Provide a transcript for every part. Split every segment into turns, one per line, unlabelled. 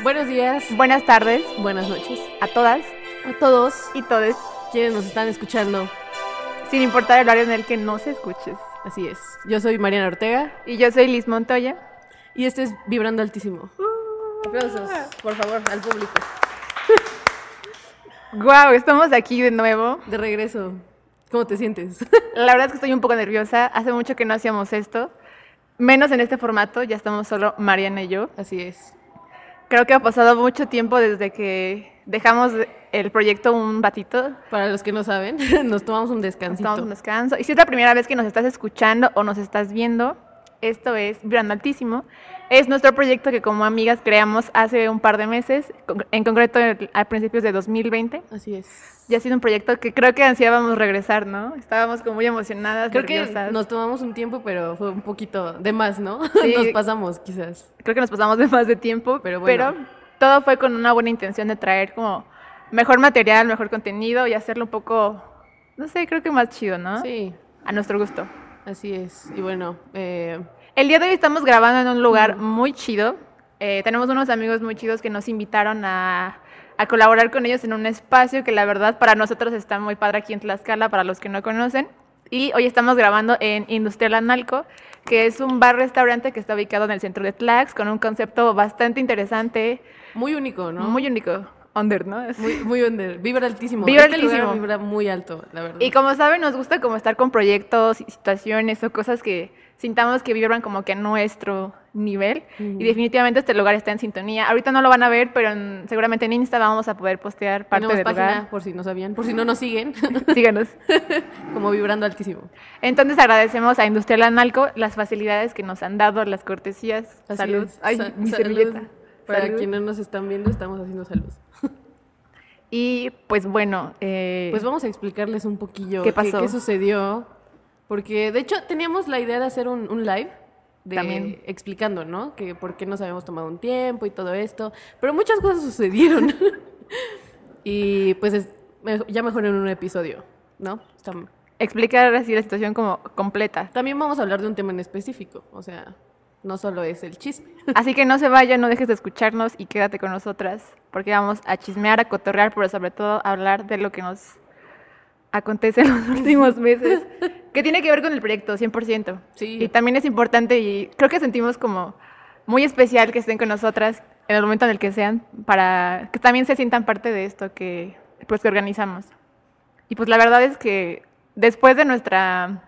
Buenos días,
Buenas tardes
buenas noches
a todas
a todos
y todes,
quienes nos están escuchando.
sin importar el horario en el que nos escuches.
Así es. Yo soy Mariana Ortega
Y yo soy Liz Montoya.
y este es Vibrando Altísimo. Aplausos, por favor, al público.
Wow, estamos aquí de nuevo.
De regreso. ¿Cómo te sientes?
La verdad es que estoy un poco nerviosa. Hace mucho que no hacíamos esto. Menos en este formato, ya estamos solo Mariana y yo.
Así es.
Creo que ha pasado mucho tiempo desde que dejamos el proyecto un ratito.
Para los que no saben, nos tomamos un descansito.
Tomamos un descanso. Y si es la primera vez que nos estás escuchando o nos estás viendo, esto es Vibrando Altísimo. Es nuestro proyecto que como amigas creamos hace un par de meses, en concreto a principios de 2020.
Así es.
Ya ha sido un proyecto que creo que ansiábamos regresar, ¿no? Estábamos como muy emocionadas,
Creo que
nerviosas.
nos tomamos un tiempo, pero fue un poquito de más, ¿no?
Sí.
Nos pasamos, quizás.
Creo que nos pasamos de más de tiempo,
Pero
pero,
bueno.
todo fue con una buena intención de traer como mejor material, mejor contenido y hacerlo un poco, no sé, creo que más chido, ¿no?
Sí,
A nuestro gusto.
así es. Y bueno, eh,
El día de hoy estamos grabando en un lugar muy chido. Eh, tenemos unos amigos muy chidos que nos invitaron a, a colaborar con ellos en un espacio que la verdad para nosotros está muy padre aquí en Tlaxcala, para los que no conocen. Y hoy estamos grabando en Industrial Analco, que es un bar-restaurante que está ubicado en el centro de Tlax, con un concepto bastante interesante,
muy único, ¿no?
muy único. Under, ¿no?
Muy, muy under. Vibra altísimo.
Vibra
Este lugar
altísimo.
vibra muy alto, la verdad.
Y como saben, nos gusta como estar con proyectos y situaciones o cosas que sintamos que vibran como que a nuestro nivel. Y definitivamente este lugar está en sintonía. Ahorita no lo van a ver, pero en- seguramente en Insta vamos a poder postear parte del
página,
lugar.
por si no sabían, por si no nos siguen,
Síganos.
como Vibrando Altísimo.
Entonces agradecemos a Industrial Analco las facilidades que nos han dado, las cortesías.
Así
Salud.
es.
Ay,
Sa-
mi
salud.
servilleta.
Para
Salud.
quienes no nos están viendo, estamos haciendo salud.
Y pues bueno, eh,
Pues vamos a explicarles un poquillo
¿Qué pasó?
qué sucedió. Porque de hecho teníamos la idea de hacer un, un live. De,
También.
explicando, ¿no? Que por qué nos habíamos tomado un tiempo y todo esto. Pero muchas cosas sucedieron. y pues es- ya mejor en un episodio, ¿no? Está-
explicar así la situación como completa.
También vamos a hablar de un tema en específico, o sea, no solo es el chisme.
Así que no se vayan, no dejes de escucharnos y quédate con nosotras, porque vamos a chismear, a cotorrear, pero sobre todo a hablar de lo que nos acontece en los últimos meses, que tiene que ver con el proyecto, 100%.
Sí.
Y también es importante y creo que sentimos como muy especial que estén con nosotras en el momento en el que sean, para que también se sientan parte de esto que, pues, que organizamos. Y pues la verdad es que después de nuestra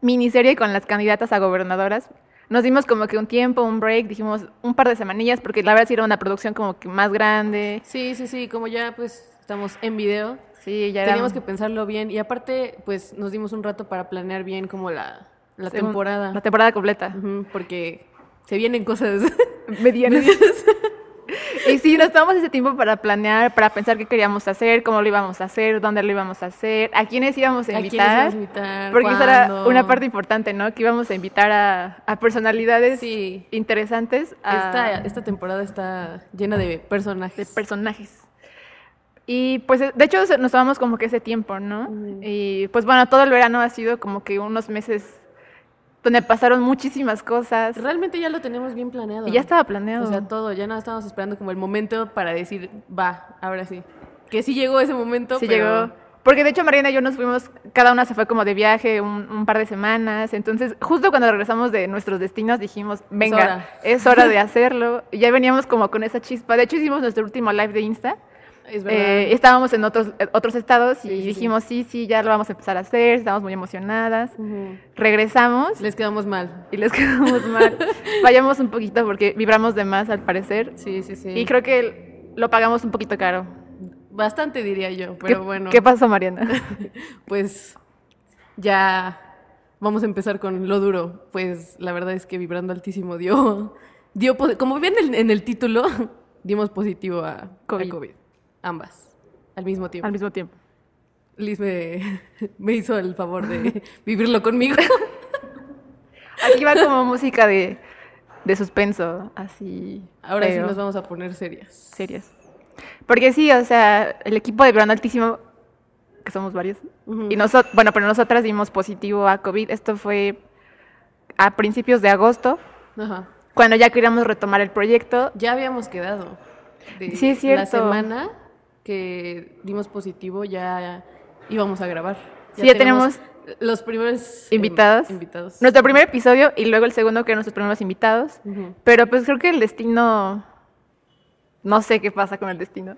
miniserie con las candidatas a gobernadoras, nos dimos como que un tiempo, un break, dijimos un par de semanillas, porque la verdad sí era una producción como que más grande.
Sí, sí, sí, como ya pues estamos en video,
Sí, ya era-
teníamos que pensarlo bien y aparte pues nos dimos un rato para planear bien como la, la
según-
temporada,
La temporada completa.
Porque se vienen cosas
Medianas. y sí, nos tomamos ese tiempo para planear, para pensar qué queríamos hacer, cómo lo íbamos a hacer, dónde lo íbamos a hacer, a quiénes íbamos a
¿A quiénes
invitar.
íbamos a invitar?
Porque esa era una parte importante, ¿no? Que íbamos a invitar a, a personalidades
Sí,
interesantes, a,
esta, esta temporada está llena de
de
personajes.
Y pues de hecho nos tomamos como que ese tiempo, ¿no? Y pues bueno, todo el verano ha sido como que unos meses donde pasaron muchísimas cosas.
Realmente ya lo tenemos bien planeado.
Y ya estaba planeado.
O sea, todo, ya no estábamos esperando como el momento para decir, va, ahora sí. Que sí llegó ese momento,
Sí
pero...
llegó. Porque de hecho Mariana y yo nos fuimos, cada una se fue como de viaje un, un par de semanas. Entonces, justo cuando regresamos de nuestros destinos dijimos, venga,
hora.
es hora de hacerlo. Y ya veníamos como con esa chispa. De hecho, hicimos nuestro último live de Insta.
Es verdad.
Eh, estábamos en otros, eh, otros estados
Sí,
y dijimos, sí, sí, ya lo vamos a empezar a hacer. Estamos muy emocionadas. Regresamos
Les quedamos mal.
y les quedamos mal. Fallamos un poquito porque vibramos de más al parecer.
Sí, sí, sí.
Y creo que lo pagamos un poquito caro.
Bastante diría yo,
¿Qué,
pero bueno.
¿Qué pasó, Mariana?
Pues ya vamos a empezar con lo duro. Pues la verdad es que Vibrando Altísimo dio, dio como ven en, en el título, dimos positivo a a
COVID.
Ambas, al mismo tiempo.
al mismo tiempo.
Liz me, me hizo el favor de vivirlo conmigo.
Aquí va como música de, de suspenso, así.
Ahora sí nos vamos a poner serias.
serias. Porque sí, o sea, el equipo de Verano Altísimo, que somos varios, y nosotros, bueno, pero nosotras dimos positivo a COVID. Esto fue a principios de agosto, cuando ya queríamos retomar el proyecto.
Ya habíamos quedado. de
Sí, es
la
cierto.
semana que dimos positivo ya íbamos a grabar.
Sí, ya tenemos
los primeros em,
invitados.
invitados.
Nuestro primer episodio y luego el segundo que eran nuestros primeros invitados.
Ujú.
Pero pues creo que el destino... No sé qué pasa con el destino.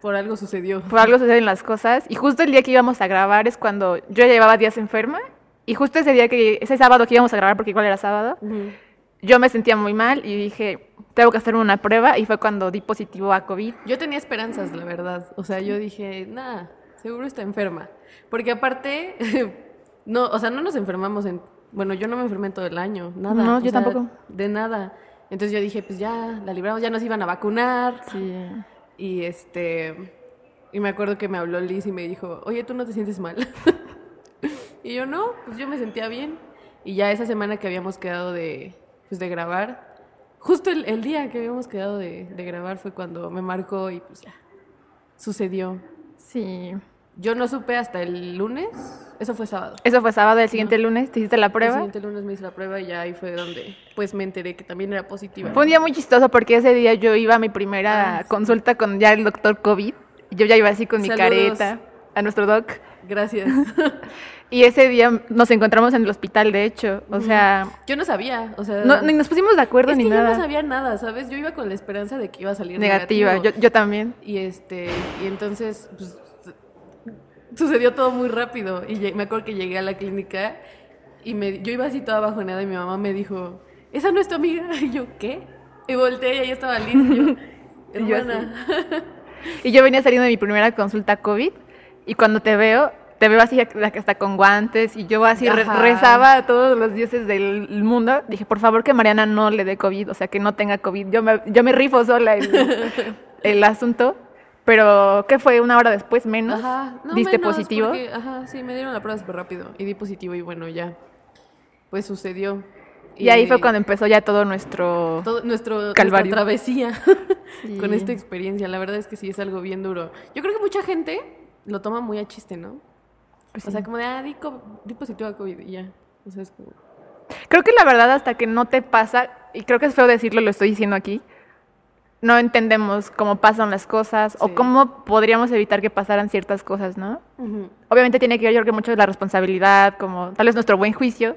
Por algo sucedió.
Por algo suceden las cosas. Y justo el día que íbamos a grabar es cuando yo ya llevaba días enferma. Y justo ese día que, ese sábado que íbamos a grabar, porque igual era sábado,
Ujú.
yo me sentía muy mal y dije, tengo que hacerme una prueba. Y fue cuando di positivo a COVID.
Yo tenía esperanzas, la verdad. O sea, yo dije, nada, seguro está enferma. Porque aparte, no, o sea, no nos enfermamos en. Bueno, yo no me enfermé en todo el año, nada.
No,
o
yo
sea,
tampoco.
De nada. Entonces yo dije, pues ya, la libramos, ya nos iban a vacunar.
Sí.
Y este. Y me acuerdo que me habló Liz y me dijo, oye, ¿tú no te sientes mal? y yo, no, pues yo me sentía bien. Y ya esa semana que habíamos quedado de, pues, de grabar, justo el, el día que habíamos quedado de, de grabar fue cuando me marcó y pues ya, sucedió.
Sí.
Yo no supe hasta el lunes, eso fue sábado.
Eso fue sábado, el siguiente lunes, te hiciste la
El
prueba.
siguiente lunes me hice la prueba y ya ahí fue donde pues me enteré que también era positiva.
Fue un día muy chistoso porque ese día yo iba a mi primera
Ah, sí.
consulta con ya el doctor COVID. Yo ya iba así con mi careta a nuestro doc.
Gracias.
Y ese día nos encontramos en el hospital, de hecho. O sea,
Yo no sabía, o sea...
no, ni nos pusimos de acuerdo
es
ni
que
nada.
yo no sabía nada, ¿sabes? Yo iba con la esperanza de que iba a salir
Negativa,
negativo.
yo, yo también.
Y este, y entonces, pues, sucedió todo muy rápido. Y me acuerdo que llegué a la clínica y me, yo iba así toda bajoneada y mi mamá me dijo, ¿esa no es tu amiga? Y yo, ¿qué? Y volteé y ahí estaba Liz y yo,
Y yo
hermana.
Y yo venía saliendo de mi primera consulta COVID y cuando te veo, te veo así hasta con guantes y yo así re- rezaba a todos los dioses del mundo. Dije, por favor que Mariana no le dé COVID, o sea, que no tenga COVID. Yo me, yo me rifo sola el, el asunto. Pero, ¿qué fue? ¿Una hora después menos?
Ajá, no
¿Diste
menos,
positivo?
porque, ajá, sí, me dieron la prueba súper rápido y di positivo y bueno, ya, pues sucedió.
Y ahí fue cuando empezó ya todo nuestro...
todo nuestro
Calvario.
nuestra travesía
Sí.
con esta experiencia. La verdad es que sí es algo bien duro. Yo creo que mucha gente lo toma muy a chiste, ¿no?
Pues
O sea,
sí.
como de, ah, di, di positivo a COVID y ya. O sea, es como...
Creo que la verdad hasta que no te pasa, y creo que es feo decirlo, lo estoy diciendo aquí, no entendemos cómo pasan las cosas o
Sí.
cómo podríamos evitar que pasaran ciertas cosas, ¿no? Obviamente tiene que ver yo creo que mucho de la responsabilidad, como tal vez nuestro buen juicio,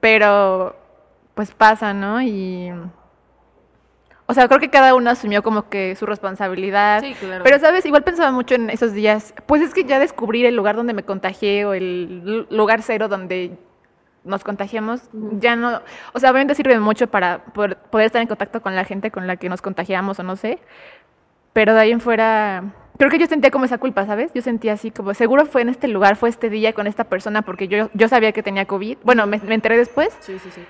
pero pues pasa, ¿no? Y... O sea, creo que cada uno asumió como que su responsabilidad.
Sí, claro.
Pero, ¿sabes? Igual pensaba mucho en esos días. Pues es que ya descubrir el lugar donde me contagié o el lu- lugar cero donde nos contagiamos, ya no... O sea, obviamente sirve mucho para poder, poder estar en contacto con la gente con la que nos contagiamos o no sé. Pero de ahí en fuera... Creo que yo sentía como esa culpa, ¿sabes? Yo sentía así como, seguro fue en este lugar, fue este día con esta persona porque yo, yo sabía que tenía COVID. Bueno, me, me enteré después
Sí, sí, sí.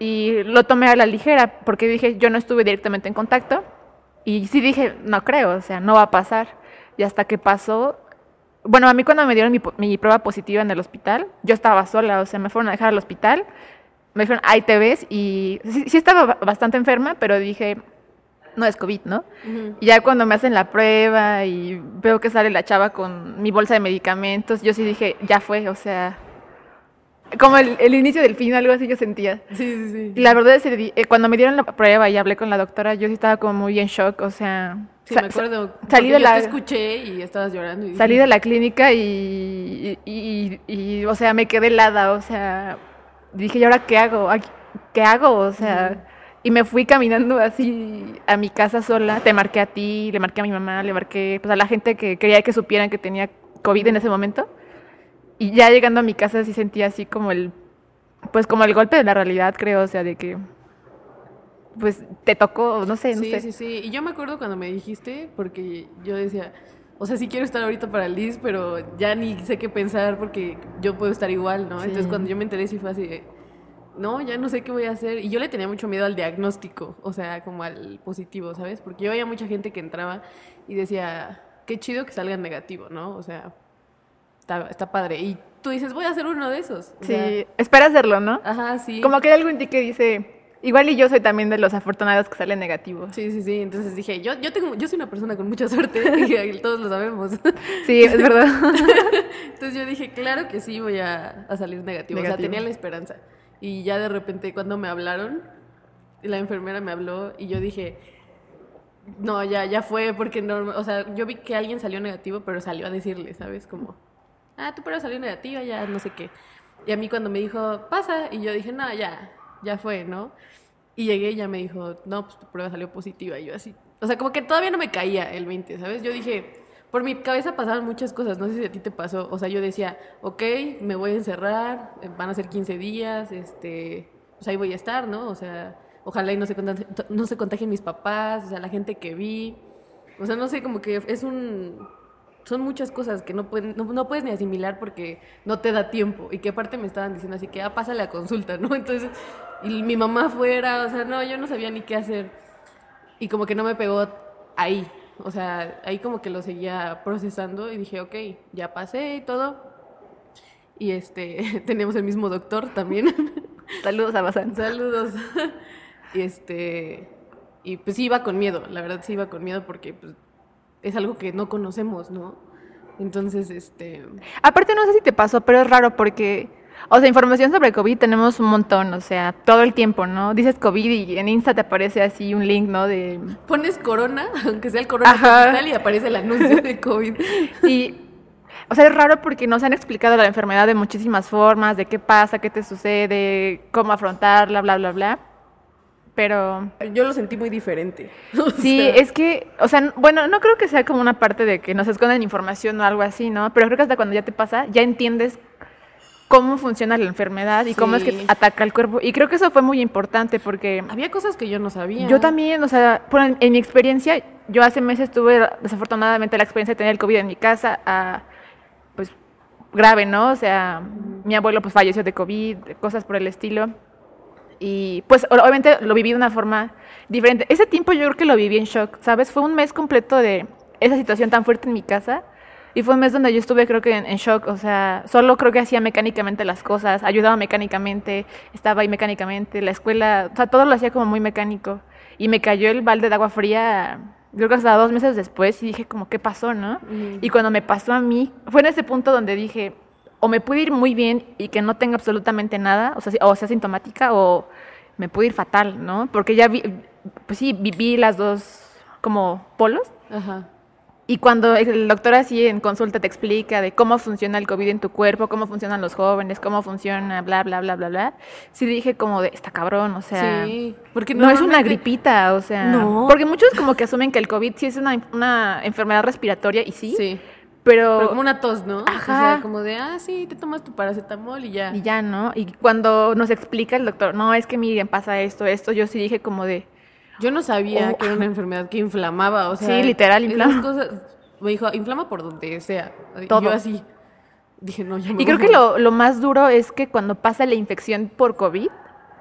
Y lo tomé a la ligera porque dije, yo no estuve directamente en contacto y sí dije, no creo, o sea, no va a pasar. Y hasta que pasó, bueno, a mí cuando me dieron mi, mi prueba positiva en el hospital, yo estaba sola, o sea, me fueron a dejar al hospital, me dijeron, ahí te ves y sí, sí estaba ba- bastante enferma, pero dije, no es COVID, ¿no?
Ujú.
Y ya cuando me hacen la prueba y veo que sale la chava con mi bolsa de medicamentos, yo sí dije, ya fue, o sea, como el, el inicio del fin, algo así yo sentía.
Sí, sí, sí.
Y la verdad es que eh, cuando me dieron la prueba y hablé con la doctora, yo sí estaba como muy en shock, o sea,
Sí,
sa-
me acuerdo.
salí de
yo
la-
te escuché y estabas llorando. Y
salí
dije,
de la clínica y, y, y- y, o sea, me quedé helada, o sea, dije, ¿y ahora qué hago? ¿Qué hago? O sea, y me fui caminando así a mi casa sola, te marqué a ti, le marqué a mi mamá, le marqué pues, a la gente que quería que supieran que tenía COVID en ese momento. Y ya llegando a mi casa sí sentía así como el, pues como el golpe de la realidad, creo, o sea, de que, pues te tocó, no sé, no
Sí,
sé.
sí, sí. Y yo me acuerdo cuando me dijiste, porque yo decía, o sea, sí quiero estar ahorita para Liz, pero ya ni sé qué pensar porque yo puedo estar igual, ¿no?
Sí.
Entonces cuando yo me enteré sí fue así de, no, ya no sé qué voy a hacer. Y yo le tenía mucho miedo al diagnóstico, o sea, como al positivo, ¿sabes? Porque yo veía mucha gente que entraba y decía, qué chido que salgan negativo, ¿no? O sea, está, está padre. Y tú dices, voy a hacer uno de esos.
Sí,
sea,
espera hacerlo, ¿no?
ajá, sí.
Como que hay algo en ti que dice, igual y yo soy también de los afortunados que salen negativos.
Sí, sí, sí. Entonces dije, yo, yo tengo, yo soy una persona con mucha suerte, y todos lo sabemos.
Sí, es verdad.
Entonces yo dije, claro que sí voy a, a salir negativo. O sea,
Negativo.
tenía la esperanza. Y ya de repente cuando me hablaron, la enfermera me habló y yo dije, No, ya, ya fue, porque no, o sea, yo vi que alguien salió negativo, pero salió a decirle, ¿sabes? Como, ah, tu prueba salió negativa, ya no sé qué. Y a mí cuando me dijo, pasa, y yo dije, no, ya, ya fue, ¿no? Y llegué y ya me dijo, no, pues tu prueba salió positiva. Y yo así, o sea, como que todavía no me caía el 20, ¿sabes? Yo dije, por mi cabeza pasaban muchas cosas, no sé si a ti te pasó. O sea, yo decía, ok, me voy a encerrar, eh, van a ser 15 días, este, pues ahí voy a estar, ¿no? O sea, ojalá y no se, contagien, no se contagien mis papás, o sea, la gente que vi. O sea, no sé, como que es un... Son muchas cosas que no, pueden, no, no puedes ni asimilar porque no te da tiempo. Y que aparte me estaban diciendo así que, ah, pásale a consulta, ¿no? Entonces, y mi mamá fuera, o sea, no, yo no sabía ni qué hacer. Y como que no me pegó ahí, o sea, ahí como que lo seguía procesando y dije, ok, ya pasé y todo. Y este, tenemos el mismo doctor también.
Saludos a Bazán.
Saludos. Y este, y pues sí iba con miedo, la verdad sí iba con miedo porque pues, es algo que no conocemos, ¿no? Entonces, este...
Aparte no sé si te pasó, pero es raro porque, o sea, información sobre COVID tenemos un montón, o sea, todo el tiempo, ¿no? Dices COVID y en Insta te aparece así un link, ¿no? De...
Pones corona, aunque sea el corona capital, y aparece el anuncio de COVID.
Y, o sea, es raro porque nos han explicado la enfermedad de muchísimas formas, de qué pasa, qué te sucede, cómo afrontarla, bla, bla, bla. Pero
Yo lo sentí muy diferente.
Sí,
sea,
es que, o sea, bueno, no creo que sea como una parte de que nos escondan información o algo así, ¿no? Pero creo que hasta cuando ya te pasa, ya entiendes cómo funciona la enfermedad y cómo es que ataca el cuerpo. Y creo que eso fue muy importante porque
Había cosas que yo no sabía.
yo también, o sea, por- en, en mi experiencia, yo hace meses tuve desafortunadamente la experiencia de tener el COVID en mi casa, ah, pues grave, ¿no? O sea, mi abuelo pues falleció de COVID, cosas por el estilo. Y pues obviamente lo viví de una forma diferente. Ese tiempo yo creo que lo viví en shock, ¿sabes? Fue un mes completo de esa situación tan fuerte en mi casa. Y fue un mes donde yo estuve creo que en, en shock, o sea, solo creo que hacía mecánicamente las cosas, ayudaba mecánicamente, estaba ahí mecánicamente, la escuela, o sea, todo lo hacía como muy mecánico. Y me cayó el balde de agua fría, creo que hasta dos meses después, y dije como, ¿qué pasó, no? Y cuando me pasó a mí, fue en ese punto donde dije, o me puede ir muy bien y que no tenga absolutamente nada, o sea, o sea sintomática, o me puede ir fatal, ¿no? Porque ya vi, pues sí, viví las dos como polos.
Ajá.
Y cuando el doctor así en consulta te explica de cómo funciona el COVID en tu cuerpo, cómo funcionan los jóvenes, cómo funciona, bla, bla, bla, bla, bla, sí dije como de, está cabrón, o sea,
sí, porque
no es una gripita, o sea,
No.
porque muchos como que asumen que el COVID sí es una, una enfermedad respiratoria y sí,
Sí.
Pero,
Pero como una tos, ¿no?
Ajá.
O sea, como de, ah, sí, te tomas tu paracetamol y ya.
y ya, ¿no? Y cuando nos explica el doctor, no, es que miren, pasa esto, esto, yo sí dije como de,
Yo no sabía
Oh.
que era una enfermedad que inflamaba, o sea.
Sí, literal, inflama.
cosas- me dijo, inflama por donde sea. Y
Todo.
yo así. Dije, no, ya me
Y creo que lo, lo más duro es que cuando pasa la infección por COVID,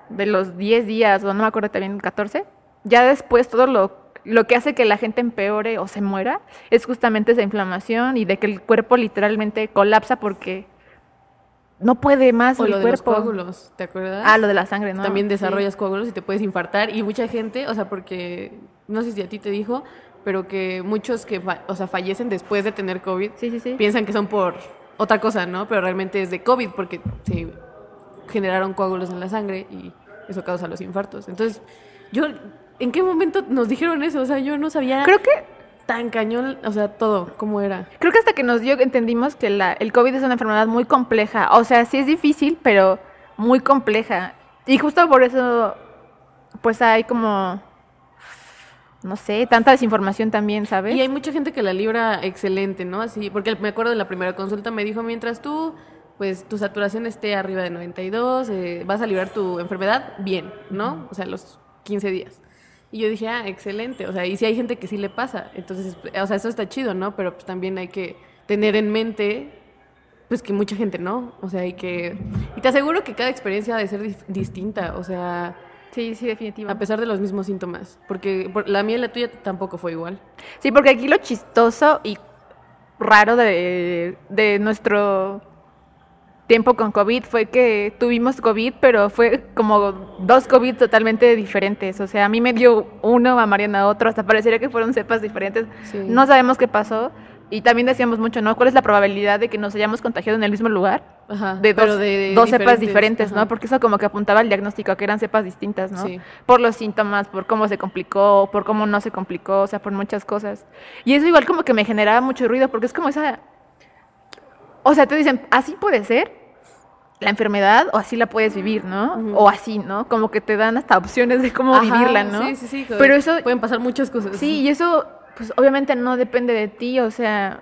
de los 10 días, o no me acuerdo también, 14, ya después todo lo, lo que hace que la gente empeore o se muera es justamente esa inflamación y de que el cuerpo literalmente colapsa porque no puede más
O
el
lo de los
cuerpo.
coágulos, ¿te acuerdas?
ah, lo de la sangre, ¿no?
También
Sí.
desarrollas coágulos y te puedes infartar. Y mucha gente, o sea, porque no sé si a ti te dijo, pero que muchos que o sea, fallecen después de tener COVID
Sí, sí, sí.
piensan que son por otra cosa, ¿no? Pero realmente es de COVID porque se generaron coágulos en la sangre y eso causa los infartos. Entonces, yo, ¿en qué momento nos dijeron eso? O sea, yo no sabía
Creo que
tan cañón, o sea, todo, cómo era.
Creo que hasta que nos dio entendimos que la, el COVID es una enfermedad muy compleja. O sea, sí es difícil, pero muy compleja. Y justo por eso, pues hay como, no sé, tanta desinformación también, ¿sabes?
Y hay mucha gente que la libra excelente, ¿no? Así, porque me acuerdo de la primera consulta, me dijo, mientras tú, pues tu saturación esté arriba de 92, eh, vas a librar tu enfermedad bien, ¿no? O sea, los 15 días. Y yo dije, ah, excelente, o sea, y si hay gente que sí le pasa, entonces, o sea, eso está chido, ¿no? Pero pues también hay que tener en mente, pues que mucha gente no, o sea, y que... Y te aseguro que cada experiencia ha de ser distinta, o sea,
Sí, sí, definitivo.
a pesar de los mismos síntomas, porque por- la mía y la tuya tampoco fue igual.
Sí, porque aquí lo chistoso y raro de, de nuestro tiempo con COVID fue que tuvimos COVID, pero fue como dos COVID totalmente diferentes. O sea, a mí me dio uno, a Mariana otro, hasta parecería que fueron cepas diferentes.
Sí.
No sabemos qué pasó. Y también decíamos mucho, ¿no? ¿Cuál es la probabilidad de que nos hayamos contagiado en el mismo lugar?
Ajá,
de dos,
de
dos cepas
diferentes, ajá.
¿no? Porque eso como que apuntaba al diagnóstico, que eran cepas distintas, ¿no?
Sí.
Por los síntomas, por cómo se complicó, por cómo no se complicó, o sea, por muchas cosas. Y eso igual como que me generaba mucho ruido, porque es como esa... O sea, te dicen, así puede ser la enfermedad o así la puedes vivir, ¿no? O así, ¿no? Como que te dan hasta opciones de cómo
Ajá,
vivirla, ¿no?
Sí, sí, sí. joder.
Pero eso,
Pueden pasar muchas cosas.
Sí, y eso, pues obviamente no depende de ti, o sea,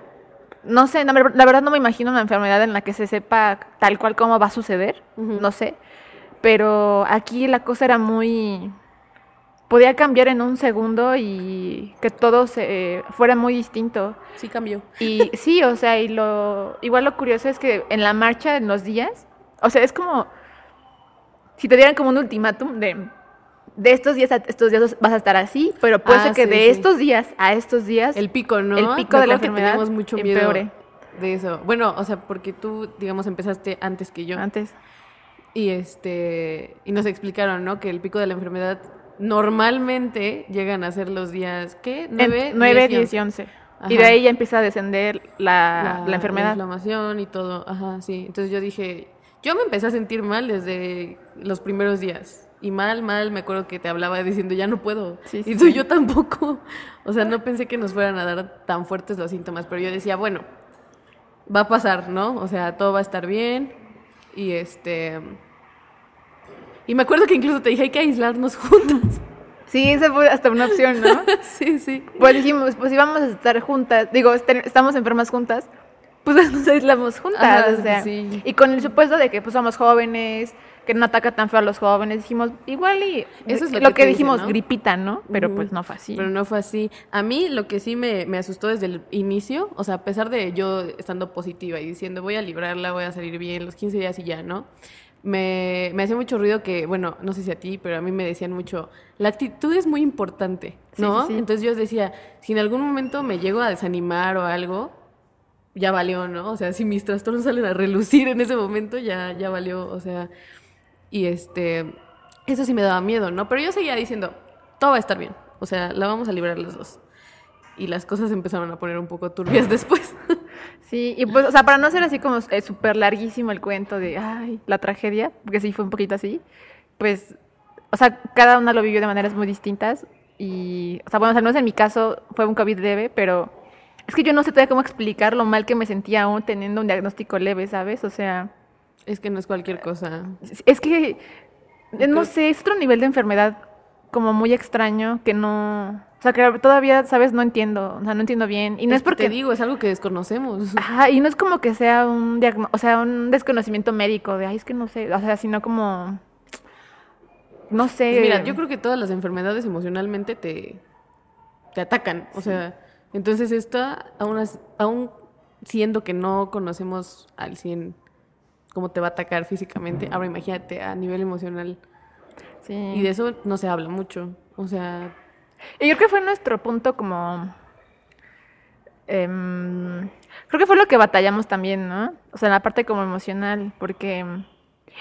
no sé, la, ver- la verdad no me imagino una enfermedad en la que se sepa tal cual cómo va a suceder, no sé, pero aquí la cosa era muy... Podía cambiar en un segundo y que todo se, fuera muy distinto.
Sí cambió.
Y sí, o sea, y lo igual lo curioso es que en la marcha, en los días, o sea, es como si te dieran como un ultimátum de de estos días a estos días vas a estar así, pero puede
Ah,
ser que
sí,
de
sí.
estos días a estos días
El pico, ¿no?
El pico
Me
de la
que
enfermedad
teníamos mucho miedo
empeore.
de eso. Bueno, o sea, porque tú, digamos, empezaste antes que yo.
antes.
Y este y nos explicaron, ¿no? Que el pico de la enfermedad normalmente llegan a ser los días, ¿qué?
Nueve,
9,
9 10 y 11. Y de ahí ya empieza a descender la, la enfermedad.
inflamación y todo, ajá, sí. Entonces yo dije, yo me empecé a sentir mal desde los primeros días. Y mal, mal, me acuerdo que te hablaba diciendo, ya no puedo.
Sí, sí,
y tú
sí.
yo tampoco. O sea, no pensé que nos fueran a dar tan fuertes los síntomas, pero yo decía, bueno, va a pasar, ¿no? O sea, todo va a estar bien. Y este... Y me acuerdo que incluso te dije, hay que aislarnos juntas.
Sí, esa fue hasta una opción, ¿no?
sí, sí.
Pues dijimos, pues si vamos a estar juntas, digo, este- estamos enfermas juntas, pues nos aislamos juntas,
Ajá,
o sea.
sí.
Y con el supuesto de que pues somos jóvenes, que no ataca tan feo a los jóvenes, dijimos, igual y
Eso es lo
lo
que
que, dijimos,
¿no?
gripita, ¿no? Pero
Ujú.
pues no fue así.
Pero no fue así. A mí lo que sí me, me asustó desde el inicio, o sea, a pesar de yo estando positiva y diciendo voy a librarla, voy a salir bien los 15 días y ya, ¿no? Me, me hacía mucho ruido que, bueno, no sé si a ti, pero a mí me decían mucho, la actitud es muy importante,
Sí,
¿no?
sí, sí.
Entonces yo decía, si en algún momento me llego a desanimar o algo, ya valió, ¿no? O sea, si mis trastornos salen a relucir en ese momento, ya, ya valió, o sea, y este, eso sí me daba miedo, ¿no? Pero yo seguía diciendo, todo va a estar bien, o sea, la vamos a librar los dos. Y las cosas empezaron a poner un poco turbias después.
Sí, y pues, o sea, para no ser así como eh, súper larguísimo el cuento de, ay, la tragedia, porque sí fue un poquito así, pues, o sea, cada una lo vivió de maneras muy distintas y, o sea, bueno, al menos en mi caso fue un COVID leve, pero es que yo no sé todavía cómo explicar lo mal que me sentía aún teniendo un diagnóstico leve, ¿sabes? O sea,
es que no es cualquier cosa.
es que, eh, no sé, es otro nivel de enfermedad como muy extraño que no, o sea, que todavía, ¿sabes? No entiendo, o sea, no entiendo bien. Y no es,
que
porque...
Te digo, es algo que desconocemos.
Ajá, y no es como que sea un diagno- o sea, un desconocimiento médico de, ay, es que no sé, o sea, sino como, no sé.
Pues mira, yo creo que todas las enfermedades emocionalmente te, te atacan. O sea, entonces esta, aún, aún siendo que no conocemos al 100 cómo te va a atacar físicamente, ahora imagínate a nivel emocional.
Sí.
Y de eso no se habla mucho. O sea,
Y yo creo que fue nuestro punto como, em, creo que fue lo que batallamos también, ¿no? O sea, en la parte como emocional, porque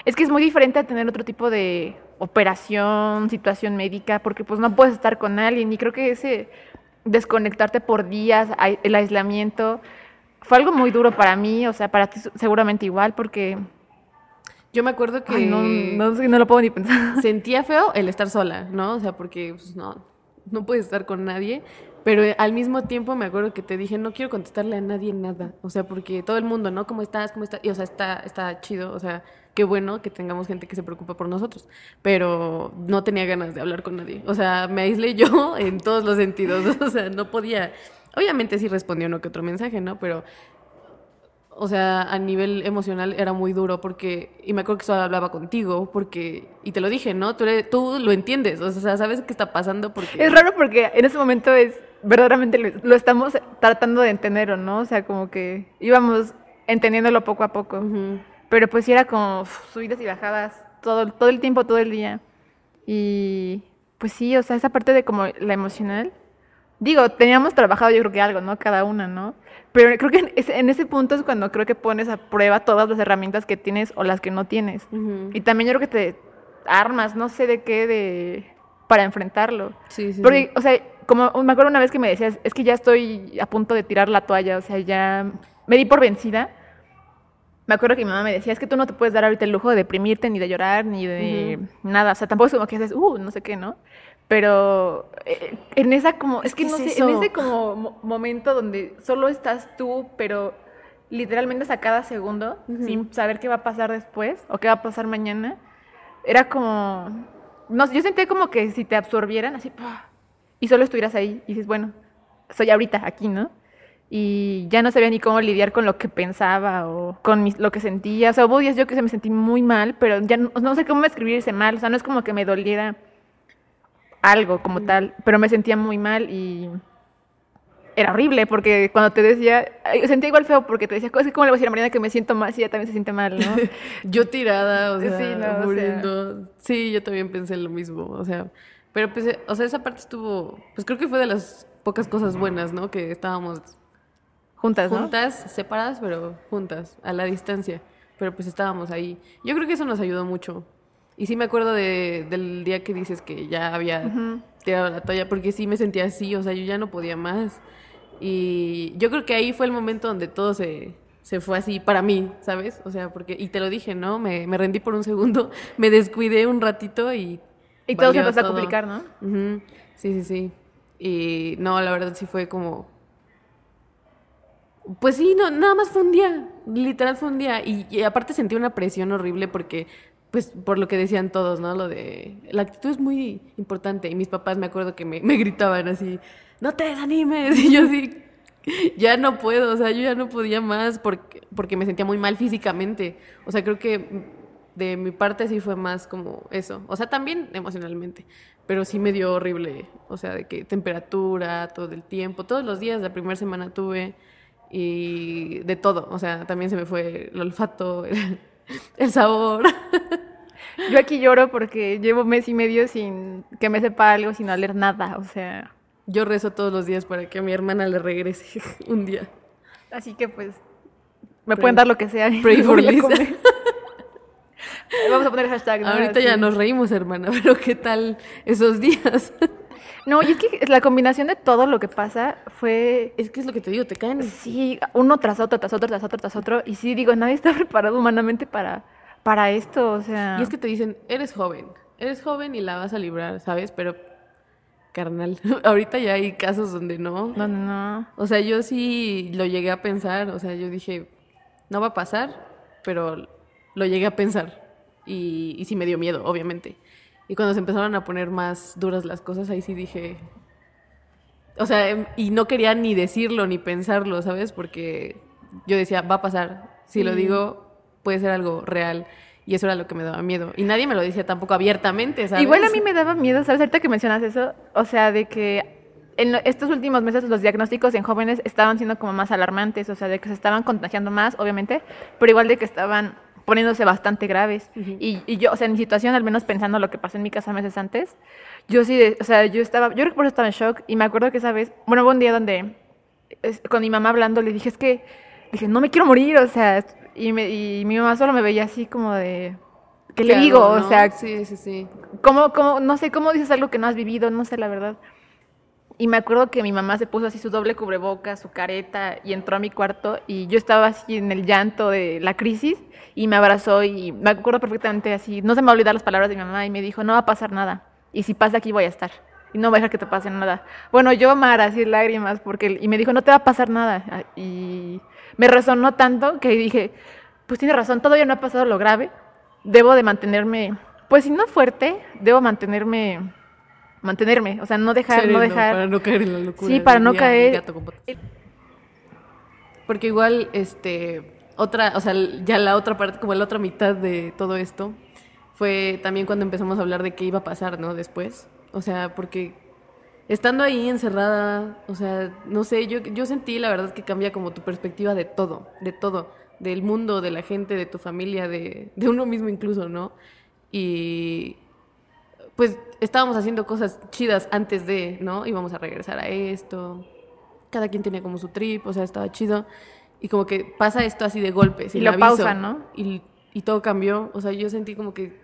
es que es muy diferente a tener otro tipo de operación, situación médica, porque pues no puedes estar con alguien y creo que ese desconectarte por días, el aislamiento, fue algo muy duro para mí, o sea, para ti seguramente igual, porque
yo me acuerdo que
ay, no, no, no lo puedo ni pensar.
sentía feo el estar sola, ¿no? O sea, porque pues, no, no puedes estar con nadie. Pero al mismo tiempo me acuerdo que te dije, no quiero contestarle a nadie nada. O sea, porque todo el mundo, ¿no? ¿Cómo estás? ¿Cómo estás? Y, o sea, está, está chido. O sea, qué bueno que tengamos gente que se preocupa por nosotros. Pero no tenía ganas de hablar con nadie. O sea, me aislé yo en todos los sentidos. O sea, no podía. Obviamente sí respondió uno que otro mensaje, ¿no? Pero o sea, a nivel emocional era muy duro porque, y me acuerdo que solo hablaba contigo porque, y te lo dije, ¿no? Tú, eres- tú lo entiendes, o sea, sabes qué está pasando porque...
Es raro porque en ese momento es verdaderamente lo, estamos tratando de entender, ¿o ¿no? O sea, como que íbamos entendiéndolo poco a poco.
Ujú.
Pero pues sí era como uf, subidas y bajadas todo, todo el tiempo, todo el día. Y pues sí, o sea, esa parte de como la emocional. Digo, teníamos trabajado yo creo que algo, ¿no? Cada una, ¿no? Pero creo que en ese, en ese punto es cuando creo que pones a prueba todas las herramientas que tienes o las que no tienes. Y también yo creo que te armas, no sé de qué, de para enfrentarlo.
Sí, sí,
Porque, o sea, como me acuerdo una vez que me decías, es que ya estoy a punto de tirar la toalla, o sea, ya me di por vencida. Me acuerdo que mi mamá me decía, es que tú no te puedes dar ahorita el lujo de deprimirte, ni de llorar, ni de nada. O sea, tampoco es como que haces, uh, no sé qué, ¿no? Pero eh, en esa como, es, que no sé, en ese como momento donde solo estás tú, pero literalmente a cada segundo, sin saber qué va a pasar después o qué va a pasar mañana, era como, no yo sentía como que si te absorbieran así, y solo estuvieras ahí y dices, bueno, soy ahorita aquí, ¿no? Y ya no sabía ni cómo lidiar con lo que pensaba o con lo que sentía. O sea, hubo días yo que se me sentí muy mal, pero ya no, no sé cómo escribirse mal. O sea, no es como que me doliera algo como tal, pero me sentía muy mal y era horrible porque cuando te decía, sentía igual feo porque te decía, ¿cómo le voy a decir a Mariana que me siento mal si ella también se siente mal, ¿no?
yo tirada, o sea, sí, muriendo. Sí, yo también pensé lo mismo, o sea, pero pues, o sea, esa parte estuvo, pues creo que fue de las pocas cosas buenas, ¿no? Que estábamos
juntas,
¿no? Juntas, separadas, pero juntas, a la distancia, pero pues estábamos ahí. Yo creo que eso nos ayudó mucho. Y sí me acuerdo de, del día que dices que ya había tirado la toalla, porque sí me sentía así, o sea, yo ya no podía más. Y yo creo que ahí fue el momento donde todo se, se fue así para mí, ¿sabes? O sea, porque, y te lo dije, ¿no? Me, me rendí por un segundo, me descuidé un ratito y...
Y todo se empezó a complicar, ¿no?
Sí, sí, sí. Y no, la verdad sí fue como... Pues sí, no, nada más fue un día, literal fue un día. Y, aparte sentí una presión horrible porque, pues, por lo que decían todos, ¿no? Lo de... La actitud es muy importante. Y mis papás me acuerdo que me, me gritaban así, no te desanimes. Y yo sí, ya no puedo, o sea, yo ya no podía más porque, porque me sentía muy mal físicamente. O sea, creo que de mi parte sí fue más como eso. O sea, también emocionalmente, pero sí me dio horrible. O sea, de que temperatura, todo el tiempo, todos los días, la primera semana tuve y de todo. O sea, también se me fue el olfato, el, el sabor.
Yo aquí lloro porque llevo mes y medio sin que me sepa algo, sin oler nada. O sea,
yo rezo todos los días para que a mi hermana le regrese un día.
Así que pues me pueden dar lo que sea.
Pray for Lisa.
Vamos a poner hashtag.
Ahorita ya nos reímos, hermana, pero ¿qué tal esos días?
No, y es que la combinación de todo lo que pasa fue...
Es que es lo que te digo, te caen.
Sí, uno tras otro, tras otro, tras otro, tras otro. Y sí, digo, nadie está preparado humanamente para, para esto, o sea...
Y es que te dicen, eres joven, eres joven y la vas a librar, ¿sabes? Pero carnal. Ahorita ya hay casos donde no.
No, no.
O sea, yo sí lo llegué a pensar, o sea, yo dije, no va a pasar, pero lo llegué a pensar. Y, y sí me dio miedo, obviamente. Y cuando se empezaron a poner más duras las cosas, ahí sí dije... O sea, em, y no quería ni decirlo ni pensarlo, ¿sabes? Porque yo decía, va a pasar. Si lo digo, puede ser algo real. Y eso era lo que me daba miedo. Y nadie me lo decía tampoco abiertamente, ¿sabes?
Igual a mí me daba miedo, ¿sabes? Ahorita que mencionas eso, o sea, de que en estos últimos meses los diagnósticos en jóvenes estaban siendo como más alarmantes, o sea, de que se estaban contagiando más, obviamente, pero igual de que estaban poniéndose bastante graves. y, y, yo, o sea, en mi situación, al menos pensando lo que pasó en mi casa meses antes, yo sí, o sea, yo estaba, yo creo que por eso estaba en shock y me acuerdo que esa vez, bueno, hubo un día donde con mi mamá hablando le dije, es que, dije, no me quiero morir, o sea, y, me, y mi mamá solo me veía así como de... ¿Qué, le digo? O sea,
sí, sí, sí.
¿cómo, cómo, no sé, ¿cómo dices algo que no has vivido? No sé, la verdad. Y me acuerdo que mi mamá se puso así su doble cubreboca, su careta, y entró a mi cuarto, y yo estaba así en el llanto de la crisis, y me abrazó, y me acuerdo perfectamente así, no se me va las palabras de mi mamá, y me dijo, no va a pasar nada, y si pasa aquí voy a estar, y no voy a dejar que te pase nada. Bueno, yo, Mara, así lágrimas, porque, y me dijo, no te va a pasar nada, y me resonó tanto que dije, pues tiene razón, todavía no ha pasado lo grave, debo de mantenerme, pues si no fuerte, debo mantenerme, mantenerme, o sea, no dejar, no dejar.
Para no caer en la locura.
Sí, para no caer.
Porque igual, este, otra, o sea, ya la otra parte, como la otra mitad de todo esto, fue también cuando empezamos a hablar de qué iba a pasar, ¿no? Después. O sea, porque estando ahí encerrada, o sea, no sé, yo, yo sentí la verdad que cambia como tu perspectiva de todo, de todo del mundo, de la gente, de tu familia, de, de uno mismo incluso, ¿no? Y pues estábamos haciendo cosas chidas antes de, ¿no? Íbamos a regresar a esto. Cada quien tenía como su trip, o sea, estaba chido. Y como que pasa esto así de golpe,
y lo pausa, ¿no?
Y, y, todo cambió. O sea, yo sentí como que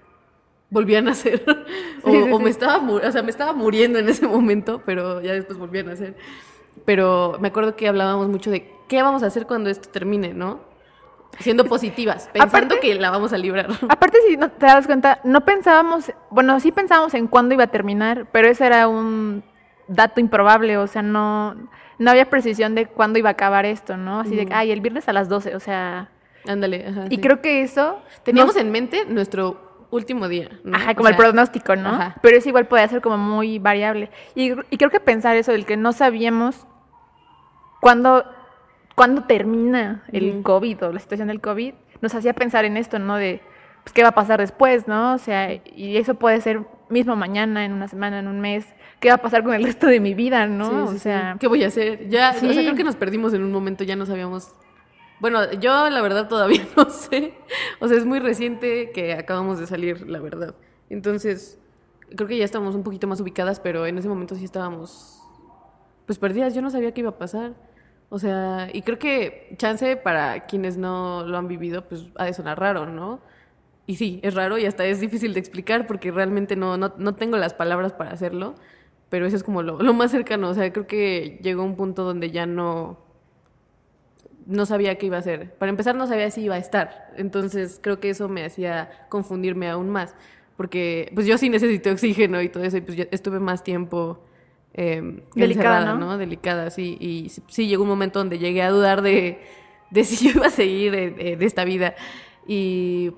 volví a nacer. o, me estaba o sea, me estaba muriendo en ese momento, pero ya después volví a nacer. Pero me acuerdo que hablábamos mucho de qué vamos a hacer cuando esto termine, ¿no? Siendo positivas, pensando
Aparte-
que la vamos a librar.
Aparte, si no te das cuenta, no pensábamos, bueno, sí pensábamos en cuándo iba a terminar, pero ese era un dato improbable, o sea, no, no había precisión de cuándo iba a acabar esto, ¿no? Así de,
Ujú.
ay, el viernes a las 12, o sea,
Ándale, ajá.
y
sí.
creo que eso...
Teníamos
nos-
en mente nuestro último día, ¿no?
Ajá,
O
como el pronóstico, ¿no?
ajá.
Pero eso igual podía ser como muy variable. Y, y creo que pensar eso, del que no sabíamos cuándo, cuándo termina el
Ujú.
COVID o la situación del COVID, nos hacía pensar en esto, ¿no? De, pues, ¿qué va a pasar después, no? O sea, y eso puede ser mismo mañana, en una semana, en un mes. ¿Qué va a pasar con el resto de mi vida, no?
Sí,
o
sí, sí.
sea,
¿qué voy a hacer? Ya, o sea,
Sí.
creo que nos perdimos en un momento, ya no sabíamos. Bueno, yo la verdad todavía no sé. O sea, es muy reciente que acabamos de salir, la verdad. Entonces, creo que ya estamos un poquito más ubicadas, pero en ese momento sí estábamos pues perdidas, yo no sabía qué iba a pasar. O sea, y creo que chance para quienes no lo han vivido, pues ha de sonar raro, ¿no? Y sí, es raro y hasta es difícil de explicar porque realmente no, no, no tengo las palabras para hacerlo, pero eso es como lo, lo más cercano. O sea, creo que llegó un punto donde ya no, no sabía qué iba a hacer. Para empezar, no sabía si iba a estar. Entonces, creo que eso me hacía confundirme aún más. Porque, pues yo sí necesité oxígeno y todo eso, y pues ya estuve más tiempo eh,
Delicada, ¿no?
¿no? Delicada, sí. Y sí- sí llegó un momento donde llegué a dudar de, de si yo iba a seguir de, de- de esta vida. Y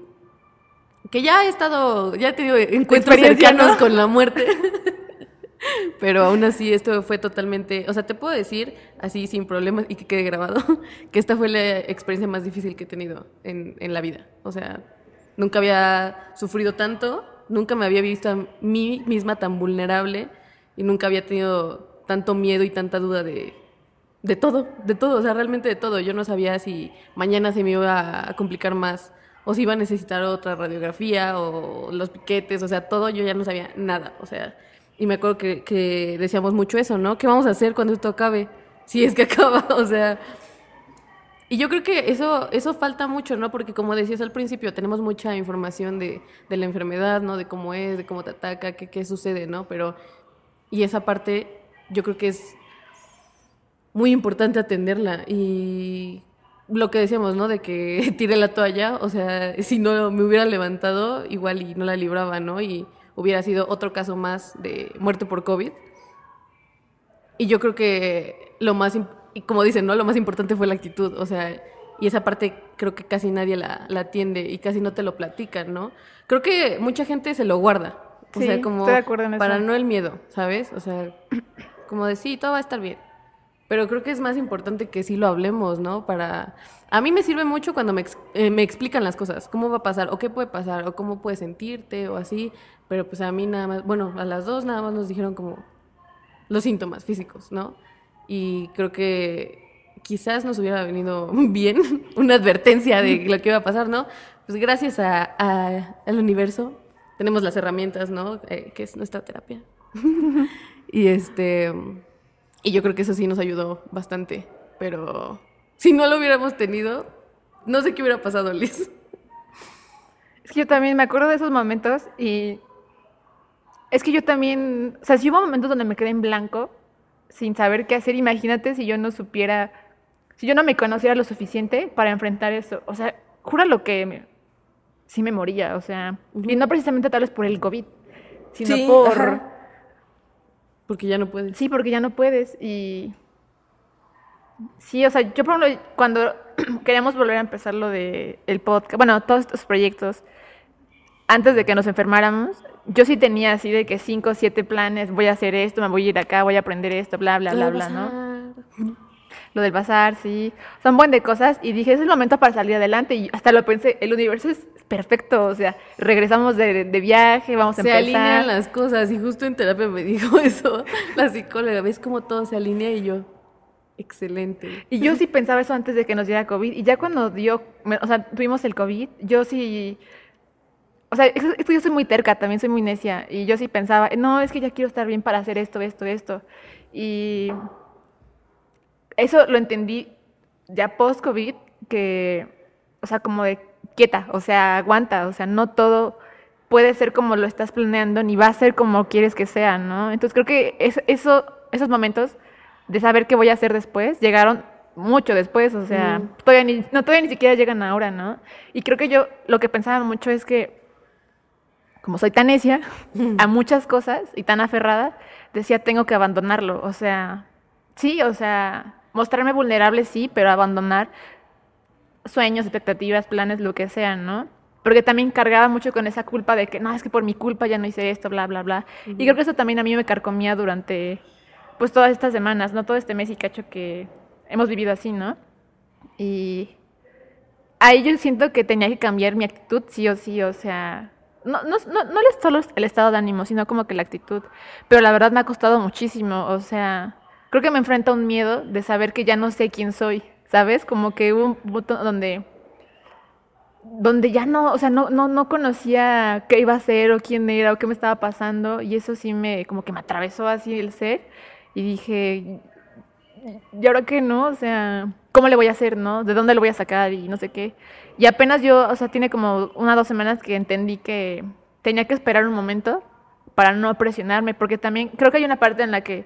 que ya he estado, ya he tenido encuentros cercanos
¿no?
con la muerte. Pero aún así esto fue totalmente, o sea, te puedo decir así sin problemas y que quede grabado, que esta fue la experiencia más difícil que he tenido en, en la vida. O sea, nunca había sufrido tanto, nunca me había visto a mí misma tan vulnerable y nunca había tenido tanto miedo y tanta duda de, de todo, de todo, o sea, realmente de todo. Yo no sabía si mañana se me iba a complicar más o si iba a necesitar otra radiografía o los piquetes, o sea, todo yo ya no sabía nada, o sea, y me acuerdo que, que decíamos mucho eso, ¿no? ¿Qué vamos a hacer cuando esto acabe? Si es que acaba, o sea... Y yo creo que eso, eso falta mucho, ¿no? Porque como decías al principio, tenemos mucha información de, de la enfermedad, ¿no? De cómo es, de cómo te ataca, qué, qué sucede, ¿no? Pero, y esa parte yo creo que es muy importante atenderla. Y lo que decíamos, ¿no? De que tiré la toalla, o sea, si no me hubiera levantado, igual y no la libraba, ¿no? Y hubiera sido otro caso más de muerte por COVID. Y yo creo que lo más, como dicen, ¿no? Lo más importante fue la actitud, o sea, y esa parte creo que casi nadie la, la atiende y casi no te lo platican, ¿no? Creo que mucha gente se lo guarda, o
Sí,
sea, como
estoy de acuerdo en eso.
para no el miedo, ¿sabes? O sea, como de sí, todo va a estar bien. Pero creo que es más importante que sí lo hablemos, ¿no? Para... A mí me sirve mucho cuando me, ex- eh, me explican las cosas, cómo va a pasar, o qué puede pasar, o cómo puedes sentirte, o así. Pero pues a mí nada más, bueno, a las dos nada más nos dijeron como los síntomas físicos, ¿no? Y creo que quizás nos hubiera venido bien una advertencia de lo que iba a pasar, ¿no? Pues gracias a, a- al universo tenemos las herramientas, ¿no? Eh, que es nuestra terapia. y este y yo creo que eso sí nos ayudó bastante, pero si no lo hubiéramos tenido, no sé qué hubiera pasado, Liz.
Es que yo también me acuerdo de esos momentos y es que yo también, o sea, si hubo momentos donde me quedé en blanco sin saber qué hacer, imagínate si yo no supiera, si yo no me conociera lo suficiente para enfrentar eso. O sea, júralo que me- sí me moría, o sea, y no precisamente tal vez por el COVID, sino
Sí,
por...
ajá. Porque ya no puedes.
Sí, porque ya no puedes y... Sí, o sea, yo por ejemplo, cuando queríamos volver a empezar lo de el podcast, bueno, todos estos proyectos, antes de que nos enfermáramos, yo sí tenía así de que cinco o siete planes, voy a hacer esto, me voy a ir acá, voy a aprender esto, bla, bla, bla, bla, ¿no? Lo del bazar, sí. Son buen de cosas y dije, es el momento para salir adelante y hasta lo pensé, el universo es perfecto, o sea, regresamos de, de viaje, vamos a
Se
empezar.
alinean las cosas y justo en terapia me dijo eso la psicóloga, ves cómo todo se alinea y yo, excelente.
Y yo sí pensaba eso antes de que nos diera COVID. Y ya cuando dio, o sea, tuvimos el COVID, yo sí. O sea, es, es que yo soy muy terca, también soy muy necia. Y yo sí pensaba, no, es que ya quiero estar bien para hacer esto, esto, esto. Y eso lo entendí ya post-COVID, que, o sea, como de quieta, o sea, aguanta, o sea, no todo puede ser como lo estás planeando, ni va a ser como quieres que sea, ¿no? Entonces creo que es- eso, esos momentos de saber qué voy a hacer después llegaron mucho después, o sea, todavía ni, no, todavía ni siquiera llegan ahora, ¿no? Y creo que yo lo que pensaba mucho es que, como soy tan necia a muchas cosas y tan aferrada, decía, tengo que abandonarlo, o sea, sí, o sea, mostrarme vulnerable sí, pero abandonar sueños, expectativas, planes, lo que sean, ¿no? Porque también cargaba mucho con esa culpa de que, no, es que por mi culpa ya no hice esto, bla, bla, bla. Y creo que eso también a mí me carcomía durante, pues, todas estas semanas, ¿no? Todo este mes y cacho que hemos vivido así, ¿no? Y ahí yo siento que tenía que cambiar mi actitud, sí o sí, o sea, no, no, no, no solo el estado de ánimo, sino como que la actitud. Pero la verdad me ha costado muchísimo, o sea, creo que me enfrenta un miedo de saber que ya no sé quién soy, ¿sabes? Como que hubo un punto donde donde ya no, o sea, no, no, no conocía qué iba a ser o quién era o qué me estaba pasando y eso sí me, como que me atravesó así el ser y dije, ¿y ahora qué no? O sea, ¿cómo le voy a hacer, no? ¿De dónde lo voy a sacar y no sé qué? Y apenas yo, o sea, tiene como una o dos semanas que entendí que tenía que esperar un momento para no presionarme, porque también creo que hay una parte en la que,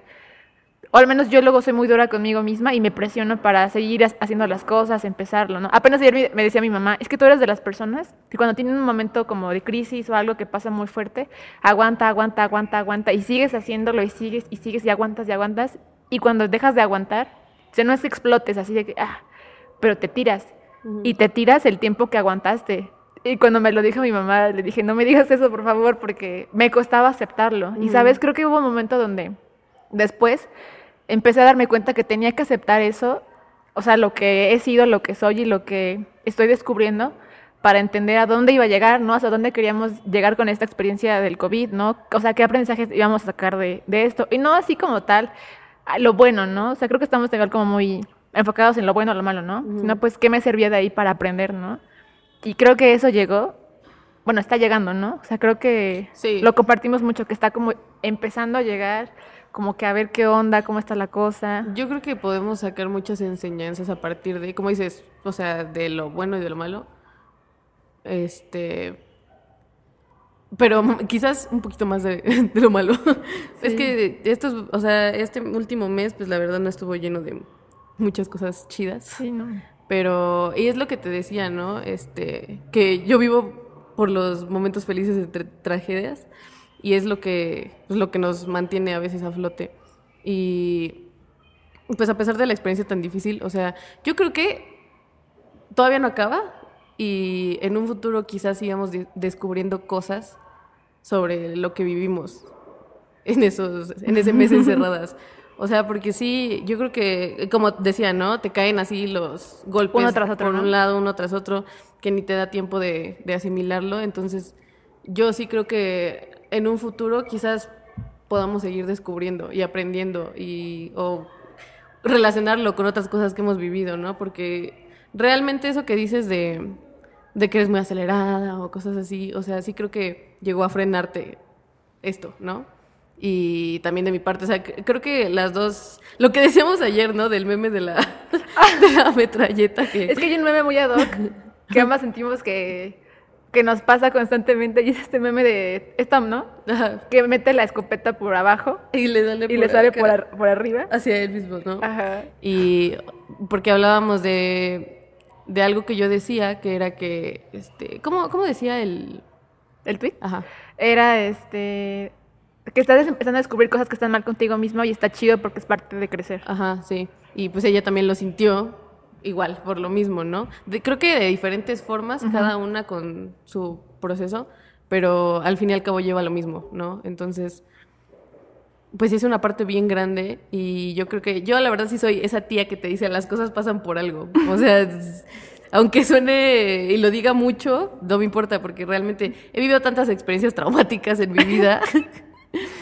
o al menos yo luego soy muy dura conmigo misma y me presiono para seguir haciendo las cosas, empezarlo, ¿no? Apenas ayer me decía mi mamá, es que tú eres de las personas que cuando tienen un momento como de crisis o algo que pasa muy fuerte, aguanta, aguanta, aguanta, aguanta, y sigues haciéndolo y sigues y sigues y aguantas y aguantas, y cuando dejas de aguantar, o sea, no es que explotes así de que, ah, pero te tiras. Y te tiras el tiempo que aguantaste. Y cuando me lo dijo mi mamá, le dije, no me digas eso, por favor, porque me costaba aceptarlo. Y sabes, creo que hubo un momento donde después empecé a darme cuenta que tenía que aceptar eso, o sea, lo que he sido, lo que soy y lo que estoy descubriendo para entender a dónde iba a llegar, ¿no? Hasta dónde queríamos llegar con esta experiencia del COVID, ¿no? O sea, qué aprendizajes íbamos a sacar de, de esto. Y no así como tal, lo bueno, ¿no? O sea, creo que estamos igual como muy enfocados en lo bueno o lo malo, ¿no? Sino pues qué me servía de ahí para aprender, ¿no? Y creo que eso llegó, bueno, está llegando, ¿no? O sea, creo que lo compartimos mucho, que está como empezando a llegar, como que a ver qué onda, cómo está la cosa.
Yo creo que podemos sacar muchas enseñanzas a partir de, como dices, o sea, de lo bueno y de lo malo. Este, pero quizás un poquito más de, lo malo. Es que estos, o sea, este último mes, pues la verdad no estuvo lleno de muchas cosas chidas.
Sí, no.
Pero, y es lo que te decía, ¿no? Este, que yo vivo por los momentos felices entre tragedias y es lo que, es lo que nos mantiene a veces a flote. Y pues a pesar de la experiencia tan difícil, o sea, yo creo que todavía no acaba, y en un futuro quizás sigamos descubriendo cosas sobre lo que vivimos en esos en ese mes encerradas. O sea, porque sí, yo creo que, como decía, ¿no? Te caen así los golpes
uno tras otro,
por un lado, uno tras otro, que ni te da tiempo de, de asimilarlo. Entonces, yo sí creo que en un futuro quizás podamos seguir descubriendo y aprendiendo y o relacionarlo con otras cosas que hemos vivido, ¿no? Porque realmente eso que dices de de que eres muy acelerada o cosas así. O sea, sí creo que llegó a frenarte esto, ¿no? Y también de mi parte, o sea, creo que las dos, lo que decíamos ayer, ¿no? Del meme de la, de la metralleta. Que...
Es que hay un meme muy ad hoc, que ambas sentimos que, que nos pasa constantemente, y es este meme de Stam, ¿no? Que mete la escopeta por abajo
y le, sale
y le sale por, por arriba.
Hacia él mismo, ¿no?
Ajá.
Y porque hablábamos de de algo que yo decía, que era que, este, ¿cómo, cómo decía el...
¿El tweet?
Ajá.
Era, este, que estás empezando a descubrir cosas que están mal contigo mismo y está chido porque es parte de crecer.
Ajá, sí. Y pues ella también lo sintió igual, por lo mismo, ¿no? creo que de diferentes formas, cada una con su proceso, pero al fin y al cabo lleva lo mismo, ¿no? Entonces, pues es una parte bien grande y yo creo que yo la verdad sí soy esa tía que te dice las cosas pasan por algo. O sea, aunque suene y lo diga mucho, no me importa porque realmente he vivido tantas experiencias traumáticas en mi vida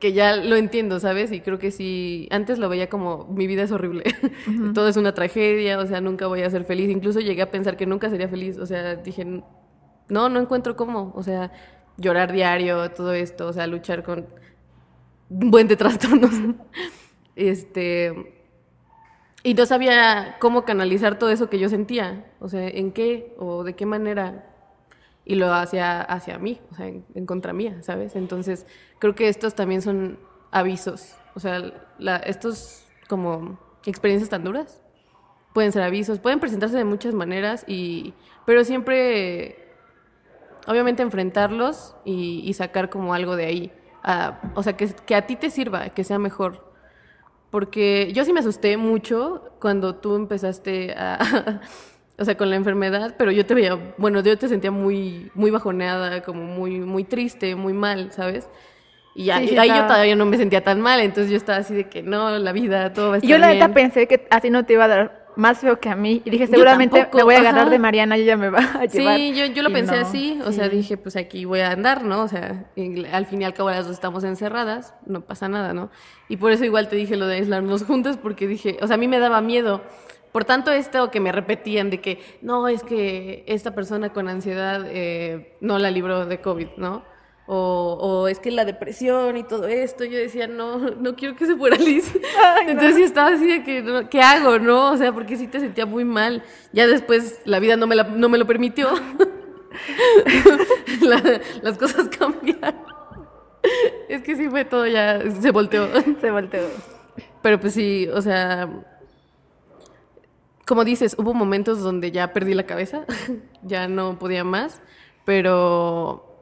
que ya lo entiendo, ¿sabes? Y creo que sí, antes lo veía como mi vida es horrible, todo es una tragedia, o sea, nunca voy a ser feliz. Incluso llegué a pensar que nunca sería feliz, o sea, dije, no, no encuentro cómo, o sea, llorar diario, todo esto, o sea, luchar con un buen de trastornos. este. Y no sabía cómo canalizar todo eso que yo sentía. O sea, en qué o de qué manera. Y lo hacía hacia mí, o sea, en, contra mía, ¿sabes? Entonces, creo que estos también son avisos. O sea, la, estos como experiencias tan duras pueden ser avisos, pueden presentarse de muchas maneras, y, pero siempre, obviamente, enfrentarlos y, y sacar como algo de ahí. Ah, o sea, que, que a ti te sirva, que sea mejor. Porque yo sí me asusté mucho cuando tú empezaste a... o sea, con la enfermedad, pero yo te veía, bueno, yo te sentía muy, muy bajoneada, como muy, muy triste, muy mal, ¿sabes? Y ya-
Sí, sí,
ahí yo todavía no me sentía tan mal, entonces yo estaba así de que no, la vida, todo va a estar
Yo la neta pensé que a ti no te iba a dar más feo que a mí. Y dije, seguramente me voy a
ajá.
de Mariana y ella me va a llevar.
Sí, yo, yo lo
Y
pensé
no,
así, o sea,
sí.
dije, pues aquí voy a andar, ¿no? O sea, al fin y al cabo las dos estamos encerradas, no pasa nada, ¿no? Y por eso igual te dije lo de aislarnos juntas, porque dije, o sea, a mí me daba miedo. Por tanto, esto que me repetían de que, no, es que esta persona con ansiedad eh, no la libró de COVID, ¿no? O, o es que la depresión y todo esto, yo decía, no, no quiero que se fuera Liz.
Ay, no.
Entonces sí estaba así de que, no, ¿qué hago, no? O sea, porque sí te sentía muy mal. Ya después la vida no me, la- no me lo permitió. La- las cosas cambiaron. Es que sí fue todo ya, se volteó.
Se volteó.
Pero pues sí, o sea, como dices, hubo momentos donde ya perdí la cabeza, ya no podía más, pero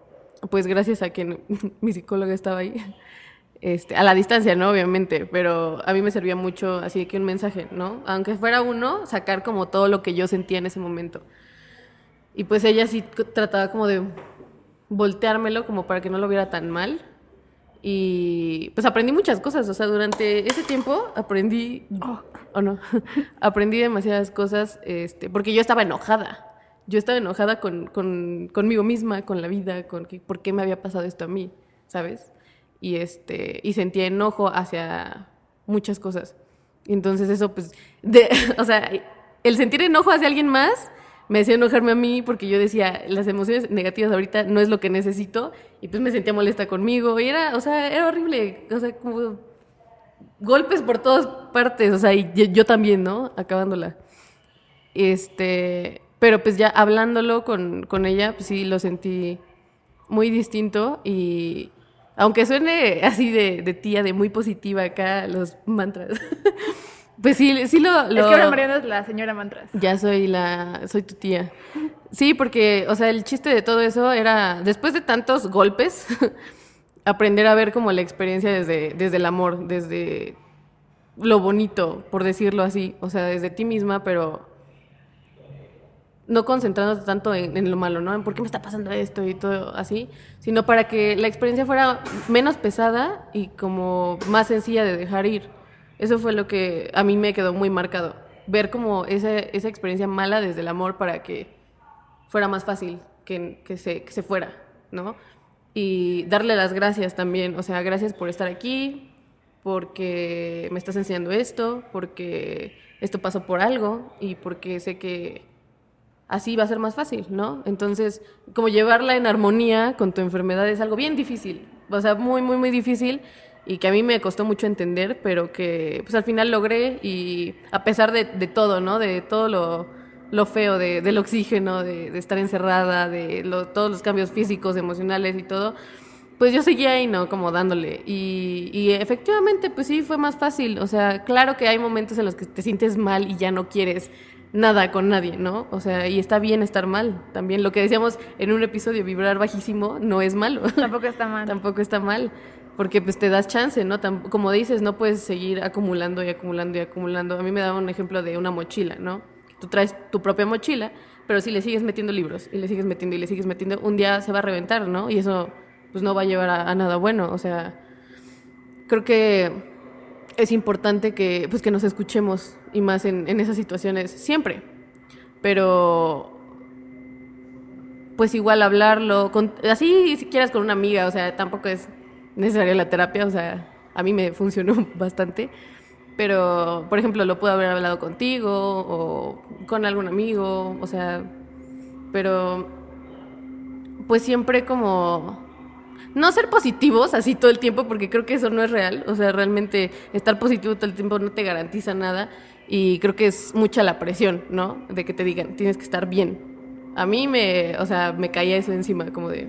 pues gracias a que mi psicóloga estaba ahí, este, a la distancia, ¿no? Obviamente, pero a mí me servía mucho así que un mensaje, ¿no? Aunque fuera uno, sacar como todo lo que yo sentía en ese momento. Y pues ella sí trataba como de volteármelo como para que no lo viera tan mal. Y pues aprendí muchas cosas, o sea, durante ese tiempo aprendí, o no, aprendí demasiadas cosas, este, porque yo estaba enojada. Yo estaba enojada con, con- conmigo misma, con la vida, con que, por qué me había pasado esto a mí, ¿sabes? Y, este, y sentía enojo hacia muchas cosas. Y entonces eso, pues, de, o sea, el sentir enojo hacia alguien más me hacía enojarme a mí porque yo decía, las emociones negativas ahorita no es lo que necesito y pues me sentía molesta conmigo y era, o sea, era horrible, o sea, como golpes por todas partes, o sea, y yo, también, ¿no? Acabándola. Este, pero pues ya hablándolo con, con ella, pues sí lo sentí muy distinto y aunque suene así de tía, de muy positiva acá, los mantras, pues sí, sí lo...
Es
lo-
que ahora Mariana es la señora mantras.
ya soy la, soy tu tía. Sí, porque, o sea, el chiste de todo eso era, después de tantos golpes, aprender a ver como la experiencia desde, desde el amor, desde lo bonito, por decirlo así, o sea, desde ti misma, pero no concentrándote tanto en, en lo malo, ¿no? En por qué me está pasando esto y todo así, sino para que la experiencia fuera menos pesada y como más sencilla de dejar ir. Eso fue lo que a mí me quedó muy marcado. Ver como esa, esa experiencia mala desde el amor para que fuera más fácil que, que, se, que se fuera, ¿no? Y darle las gracias también, o sea, gracias por estar aquí, porque me estás enseñando esto, porque esto pasó por algo y porque sé que así va a ser más fácil, ¿no? Entonces, como llevarla en armonía con tu enfermedad es algo bien difícil, o sea, muy, muy, muy difícil y que a mí me costó mucho entender, pero que pues al final logré y a pesar de, de todo, ¿no? De todo lo, lo feo de- del oxígeno, de, de estar encerrada, de lo- todos los cambios físicos, emocionales y todo, pues yo seguía ahí, ¿no? Como dándole. Y, y efectivamente, pues sí, fue más fácil. O sea, claro que hay momentos en los que te sientes mal y ya no quieres nada con nadie, ¿no? O sea, y está bien estar mal. También lo que decíamos en un episodio, vibrar bajísimo no es malo.
Tampoco está mal.
Tampoco está mal. Porque pues te das chance, ¿no? Como dices, no puedes seguir acumulando y acumulando y acumulando. A mí me daba un ejemplo de una mochila, ¿no? Tú traes tu propia mochila, pero si le sigues metiendo libros y le sigues metiendo y le sigues metiendo, un día se va a reventar, ¿no? Y eso pues no va a llevar a, a nada bueno. O sea, creo que es importante que, pues, que nos escuchemos y más en, en esas situaciones siempre. Pero pues igual hablarlo, con, así si quieras con una amiga, o sea, tampoco es necesaria la terapia, o sea, a mí me funcionó bastante, pero por ejemplo lo puedo haber hablado contigo o con algún amigo, o sea, pero pues siempre como no ser positivos así todo el tiempo porque creo que eso no es real, o sea, realmente estar positivo todo el tiempo no te garantiza nada y creo que es mucha la presión, ¿no? De que te digan, tienes que estar bien. A mí me, o sea, me caía eso encima como de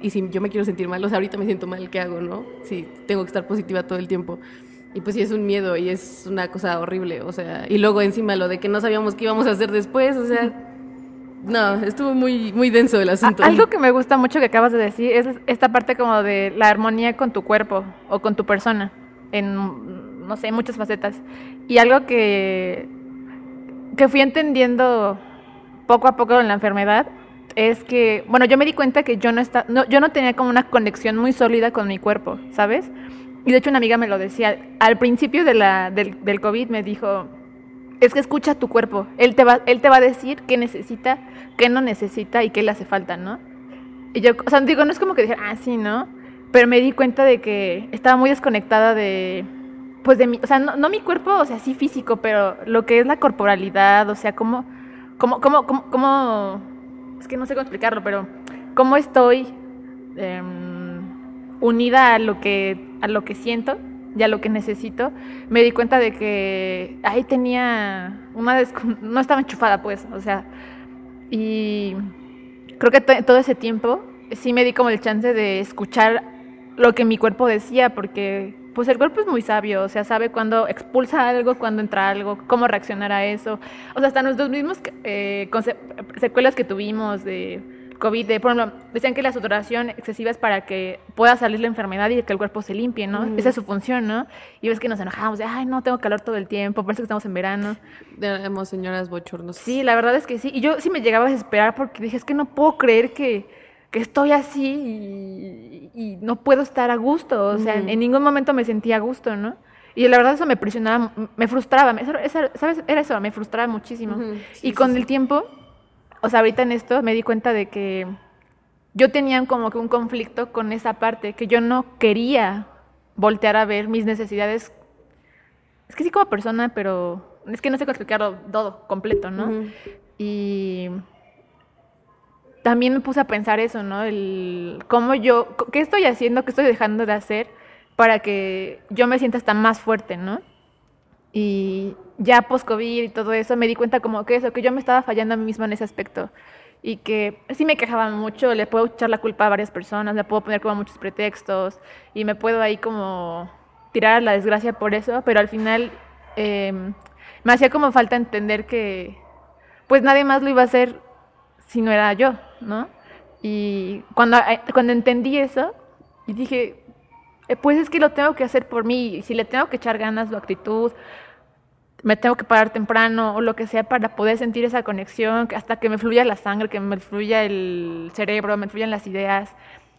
y si yo me quiero sentir mal, o sea, ahorita me siento mal, ¿qué hago, no? Si tengo que estar positiva todo el tiempo. Y pues sí es un miedo y es una cosa horrible, o sea, y luego encima lo de que no sabíamos qué íbamos a hacer después, o sea, no, estuvo muy, muy denso el asunto.
Algo que me gusta mucho que acabas de decir es esta parte como de la armonía con tu cuerpo o con tu persona, en, no sé, muchas facetas. Y algo que, que fui entendiendo poco a poco en la enfermedad es que, bueno, yo me di cuenta que yo no, está, no, yo no tenía como una conexión muy sólida con mi cuerpo, ¿sabes? Y de hecho una amiga me lo decía, al principio de la, del, del COVID me dijo, es que escucha tu cuerpo, él te, va, él te va a decir qué necesita, qué no necesita y qué le hace falta, ¿no? Y yo, o sea, digo, no es como que dijera, ah, sí, ¿no? Pero me di cuenta de que estaba muy desconectada de, pues de mi, o sea, no, no mi cuerpo, o sea, sí físico, pero lo que es la corporalidad, o sea, cómo, cómo, cómo, cómo, cómo es que no sé cómo explicarlo, pero cómo estoy eh, unida a lo que a lo que siento y a lo que necesito, me di cuenta de que ahí tenía una no estaba enchufada pues, o sea, y creo que todo ese tiempo sí me di como el chance de escuchar lo que mi cuerpo decía porque pues el cuerpo es muy sabio, o sea, sabe cuándo expulsa algo, cuándo entra algo, cómo reaccionar a eso. O sea, hasta nuestros mismos eh, secuelas que tuvimos de COVID, de, por ejemplo, decían que la sudoración excesiva es para que pueda salir la enfermedad y que el cuerpo se limpie, ¿no? Esa es su función, ¿no? Y ves que nos enojamos de, ay, no, tengo calor todo el tiempo, parece que estamos en verano.
Tenemos señoras bochornos.
Sí, la verdad es que sí. Y yo sí me llegaba a desesperar porque dije, es que no puedo creer que que estoy así y, y, no puedo estar a gusto, o sea, en ningún momento me sentía a gusto, ¿no? Y la verdad eso me presionaba, me frustraba, ¿sabes? Era eso, me frustraba muchísimo. sí, y con sí, el tiempo, o sea, ahorita en esto me di cuenta de que yo tenía como que un conflicto con esa parte, que yo no quería voltear a ver mis necesidades, es que sí como persona, pero es que no sé cómo explicarlo todo, completo, ¿no? Y también me puse a pensar eso, ¿no? El cómo yo, qué estoy haciendo, qué estoy dejando de hacer para que yo me sienta hasta más fuerte, ¿no? Y ya post-COVID y todo eso, me di cuenta como que eso, que yo me estaba fallando a mí misma en ese aspecto. Y que sí me quejaba mucho, le puedo echar la culpa a varias personas, le puedo poner como muchos pretextos y me puedo ahí como tirar a la desgracia por eso, pero al final eh, me hacía como falta entender que pues nadie más lo iba a hacer si no era yo, ¿no? Y cuando, eh, cuando entendí eso, y dije, eh, pues es que lo tengo que hacer por mí, si le tengo que echar ganas o actitud, me tengo que parar temprano o lo que sea para poder sentir esa conexión, hasta que me fluya la sangre, que me fluya el cerebro, me fluyan las ideas,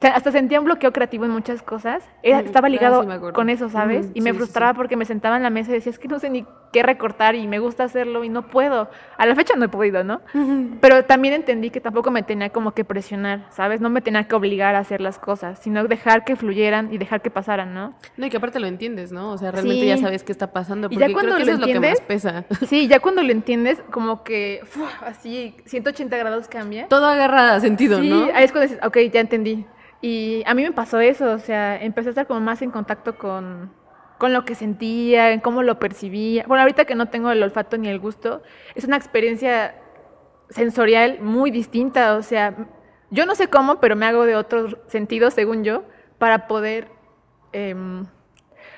hasta sentía un bloqueo creativo en muchas cosas. Era, estaba ligado ah, sí con eso, ¿sabes? Mm, y me sí, frustraba sí. porque me sentaba en la mesa y decía, es que no sé ni qué recortar y me gusta hacerlo y no puedo. A la fecha no he podido, ¿no? Pero también entendí que tampoco me tenía como que presionar, ¿sabes? No me tenía que obligar a hacer las cosas, sino dejar que fluyeran y dejar que pasaran, ¿no?
No, y que aparte lo entiendes, ¿no? O sea, realmente ya sabes qué está pasando. Porque y ya cuando creo que eso es lo que más pesa.
Sí, ya cuando lo entiendes, como que uf, así 180 grados cambia.
Todo agarra sentido, ¿no?
Sí, ahí es cuando dices, ok, ya entendí. Y a mí me pasó eso, o sea, empecé a estar como más en contacto con, con lo que sentía, en cómo lo percibía. Bueno, ahorita que no tengo el olfato ni el gusto, es una experiencia sensorial muy distinta, o sea, yo no sé cómo, pero me hago de otros sentidos, según yo, para poder, eh,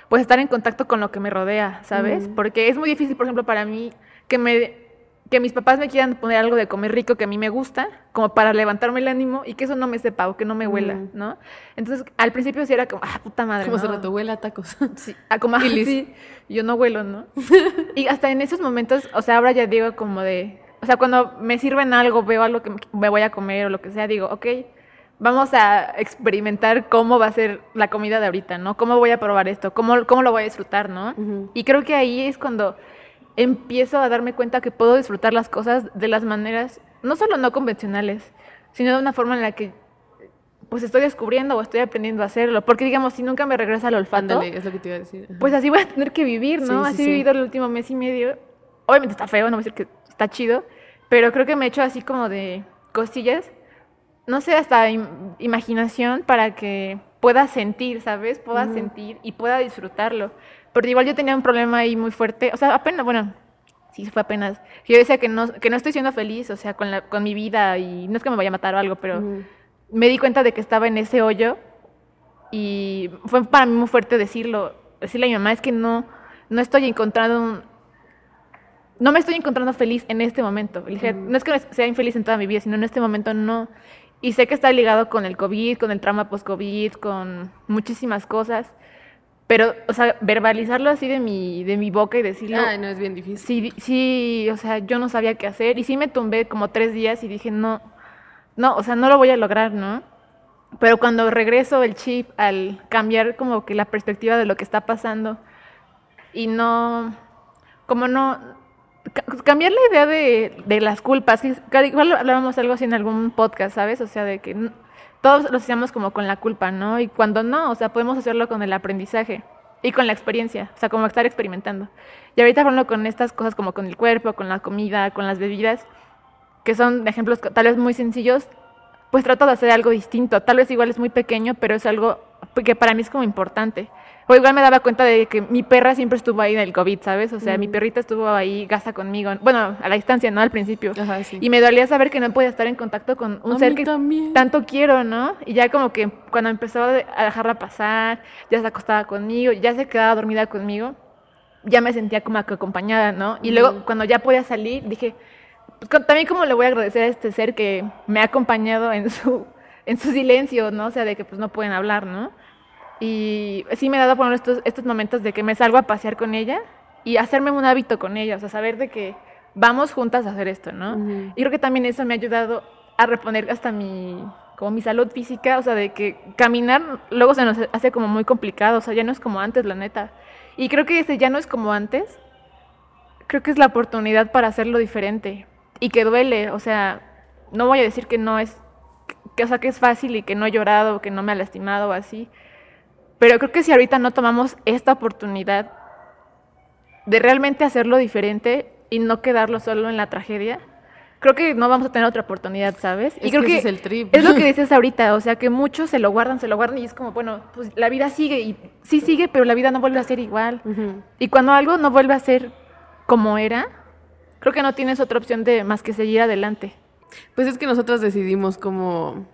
pues, estar en contacto con lo que me rodea, ¿sabes? Mm. Porque es muy difícil, por ejemplo, para mí que me que mis papás me quieran poner algo de comer rico que a mí me gusta, como para levantarme el ánimo y que eso no me sepa o que no me huela, mm. ¿no? Entonces, al principio sí era como, ah, puta madre.
Como
¿no?
se rato huela tacos.
Sí, ah, como, ah, sí, yo no huelo, ¿no? y hasta en esos momentos, o sea, ahora ya digo como de, o sea, cuando me sirven algo, veo algo que me voy a comer o lo que sea, digo, ok, vamos a experimentar cómo va a ser la comida de ahorita, ¿no? ¿Cómo voy a probar esto? ¿Cómo, cómo lo voy a disfrutar, ¿no? Uh -huh. Y creo que ahí es cuando empiezo a darme cuenta que puedo disfrutar las cosas de las maneras, no solo no convencionales, sino de una forma en la que pues estoy descubriendo o estoy aprendiendo a hacerlo. Porque digamos, si nunca me regresa el olfato,
Ándale, es lo que te iba a decir.
pues así voy a tener que vivir, ¿no?
Sí, sí,
así
sí.
he vivido el último mes y medio. Obviamente está feo, no voy a decir que está chido, pero creo que me he hecho así como de cosillas, no sé, hasta im imaginación para que pueda sentir, ¿sabes? Pueda uh -huh. sentir y pueda disfrutarlo. Pero igual yo tenía un problema ahí muy fuerte, o sea, apenas, bueno, sí fue apenas. Yo decía que no, que no estoy siendo feliz, o sea, con, la, con mi vida y no es que me vaya a matar o algo, pero -huh. me di cuenta de que estaba en ese hoyo y fue para mí muy fuerte decirlo. decirle a mi mamá, es que no, no estoy encontrando un, no me estoy encontrando feliz en este momento. Le dije, no es que sea infeliz en toda mi vida, sino en este momento no. Y sé que está ligado con el COVID, con el trauma post-COVID, con muchísimas cosas. Pero, o sea, verbalizarlo así de mi, de mi boca y decirlo.
Ay, no es bien difícil.
Sí, sí, o sea, yo no sabía qué hacer. Y sí me tumbé como tres días y dije, no, no, o sea, no lo voy a lograr, ¿no? Pero cuando regreso el chip al cambiar como que la perspectiva de lo que está pasando y no, como no, cambiar la idea de, de las culpas, igual hablábamos algo así en algún podcast, ¿sabes? O sea, de que todos lo hacíamos como con la culpa, ¿no? Y cuando no, o sea, podemos hacerlo con el aprendizaje y con la experiencia, o sea, como estar experimentando. Y ahorita hablando con estas cosas como con el cuerpo, con la comida, con las bebidas, que son ejemplos tal vez muy sencillos, pues trato de hacer algo distinto. Tal vez igual es muy pequeño, pero es algo que para mí es como importante. O igual me daba cuenta de que mi perra siempre estuvo ahí en el COVID, ¿sabes? O sea, mi perrita estuvo ahí, gasta conmigo. Bueno, a la distancia, ¿no? Al principio. Y me dolía saber que no podía estar en contacto con un ser que tanto quiero, ¿no? Y ya como que cuando empezó a dejarla pasar, ya se acostaba conmigo, ya se quedaba dormida conmigo, ya me sentía como acompañada, ¿no? Y luego cuando ya podía salir, dije, pues, también como le voy a agradecer a este ser que me ha acompañado en su, en su silencio, ¿no? O sea, de que pues no pueden hablar, ¿no? Y sí me he dado por estos, estos momentos de que me salgo a pasear con ella y hacerme un hábito con ella, o sea, saber de que vamos juntas a hacer esto, ¿no? Y creo que también eso me ha ayudado a reponer hasta mi, como mi salud física, o sea, de que caminar luego se nos hace como muy complicado, o sea, ya no es como antes, la neta. Y creo que ese ya no es como antes, creo que es la oportunidad para hacerlo diferente y que duele, o sea, no voy a decir que no es, que, o sea, que es fácil y que no he llorado, que no me ha lastimado o así, pero creo que si ahorita no tomamos esta oportunidad de realmente hacerlo diferente y no quedarlo solo en la tragedia, creo que no vamos a tener otra oportunidad, ¿sabes?
y
creo
que, es el trip.
Es lo que dices ahorita, o sea, que muchos se lo guardan, se lo guardan y es como, bueno, pues la vida sigue y sí sigue, pero la vida no vuelve a ser igual. Y cuando algo no vuelve a ser como era, creo que no tienes otra opción de más que seguir adelante.
Pues es que nosotros decidimos cómo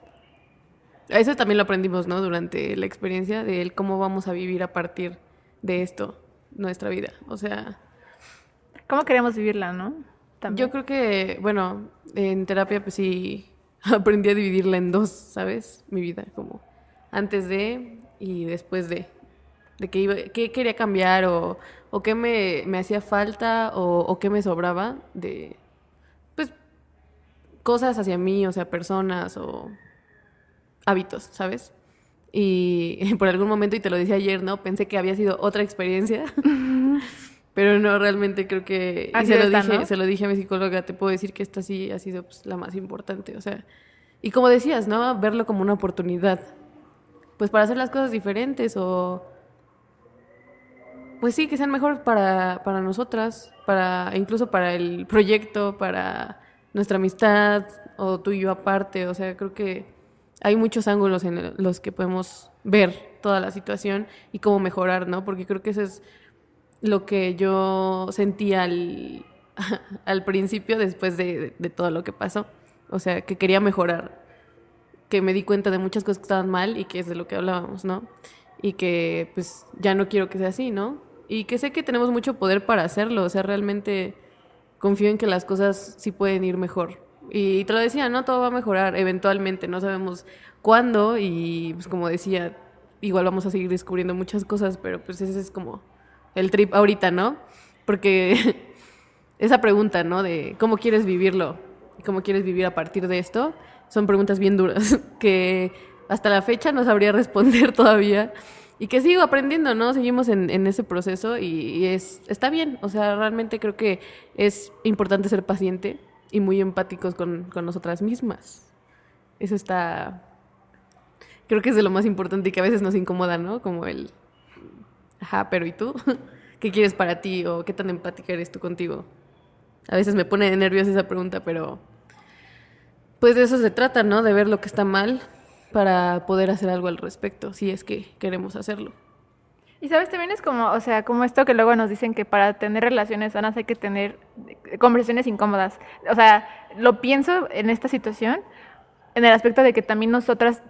eso también lo aprendimos, ¿no? Durante la experiencia de él, cómo vamos a vivir a partir de esto, nuestra vida. O sea...
¿Cómo queremos vivirla, no?
Yo creo que, bueno, en terapia pues sí aprendí a dividirla en dos, ¿sabes? Mi vida, como antes de y después de. De qué, iba, qué quería cambiar o, o qué me, me hacía falta o, o qué me sobraba de, pues, cosas hacia mí, o sea, personas o hábitos, ¿sabes? Y por algún momento, y te lo decía ayer, ¿no? Pensé que había sido otra experiencia, pero no, realmente creo que... Y se lo, dije, se lo dije a mi psicóloga, te puedo decir que esta sí ha sido pues, la más importante, o sea... Y como decías, ¿no? Verlo como una oportunidad, pues para hacer las cosas diferentes o... Pues sí, que sean mejor para, para nosotras, para incluso para el proyecto, para nuestra amistad o tú y yo aparte, o sea, creo que hay muchos ángulos en los que podemos ver toda la situación y cómo mejorar, ¿no? Porque creo que eso es lo que yo sentí al, al principio después de, de, todo lo que pasó. O sea, que quería mejorar, que me di cuenta de muchas cosas que estaban mal y que es de lo que hablábamos, ¿no? Y que pues ya no quiero que sea así, ¿no? Y que sé que tenemos mucho poder para hacerlo, o sea, realmente confío en que las cosas sí pueden ir mejor. Y te lo decía, ¿no? Todo va a mejorar eventualmente, no sabemos cuándo y pues como decía, igual vamos a seguir descubriendo muchas cosas, pero pues ese es como el trip ahorita, ¿no? Porque esa pregunta, ¿no? De cómo quieres vivirlo y cómo quieres vivir a partir de esto, son preguntas bien duras que hasta la fecha no sabría responder todavía y que sigo aprendiendo, ¿no? Seguimos en, en ese proceso y, y, es, está bien, o sea, realmente creo que es importante ser paciente y muy empáticos con, con nosotras mismas. Eso está, creo que es de lo más importante y que a veces nos incomoda, ¿no? Como el, ajá, pero ¿y tú? ¿Qué quieres para ti o qué tan empática eres tú contigo? A veces me pone nerviosa esa pregunta, pero pues de eso se trata, ¿no? De ver lo que está mal para poder hacer algo al respecto, si es que queremos hacerlo.
Y sabes, también es como, o sea, como esto que luego nos dicen que para tener relaciones sanas hay que tener conversaciones incómodas. O sea, lo pienso en esta situación, en el aspecto de que también nosotras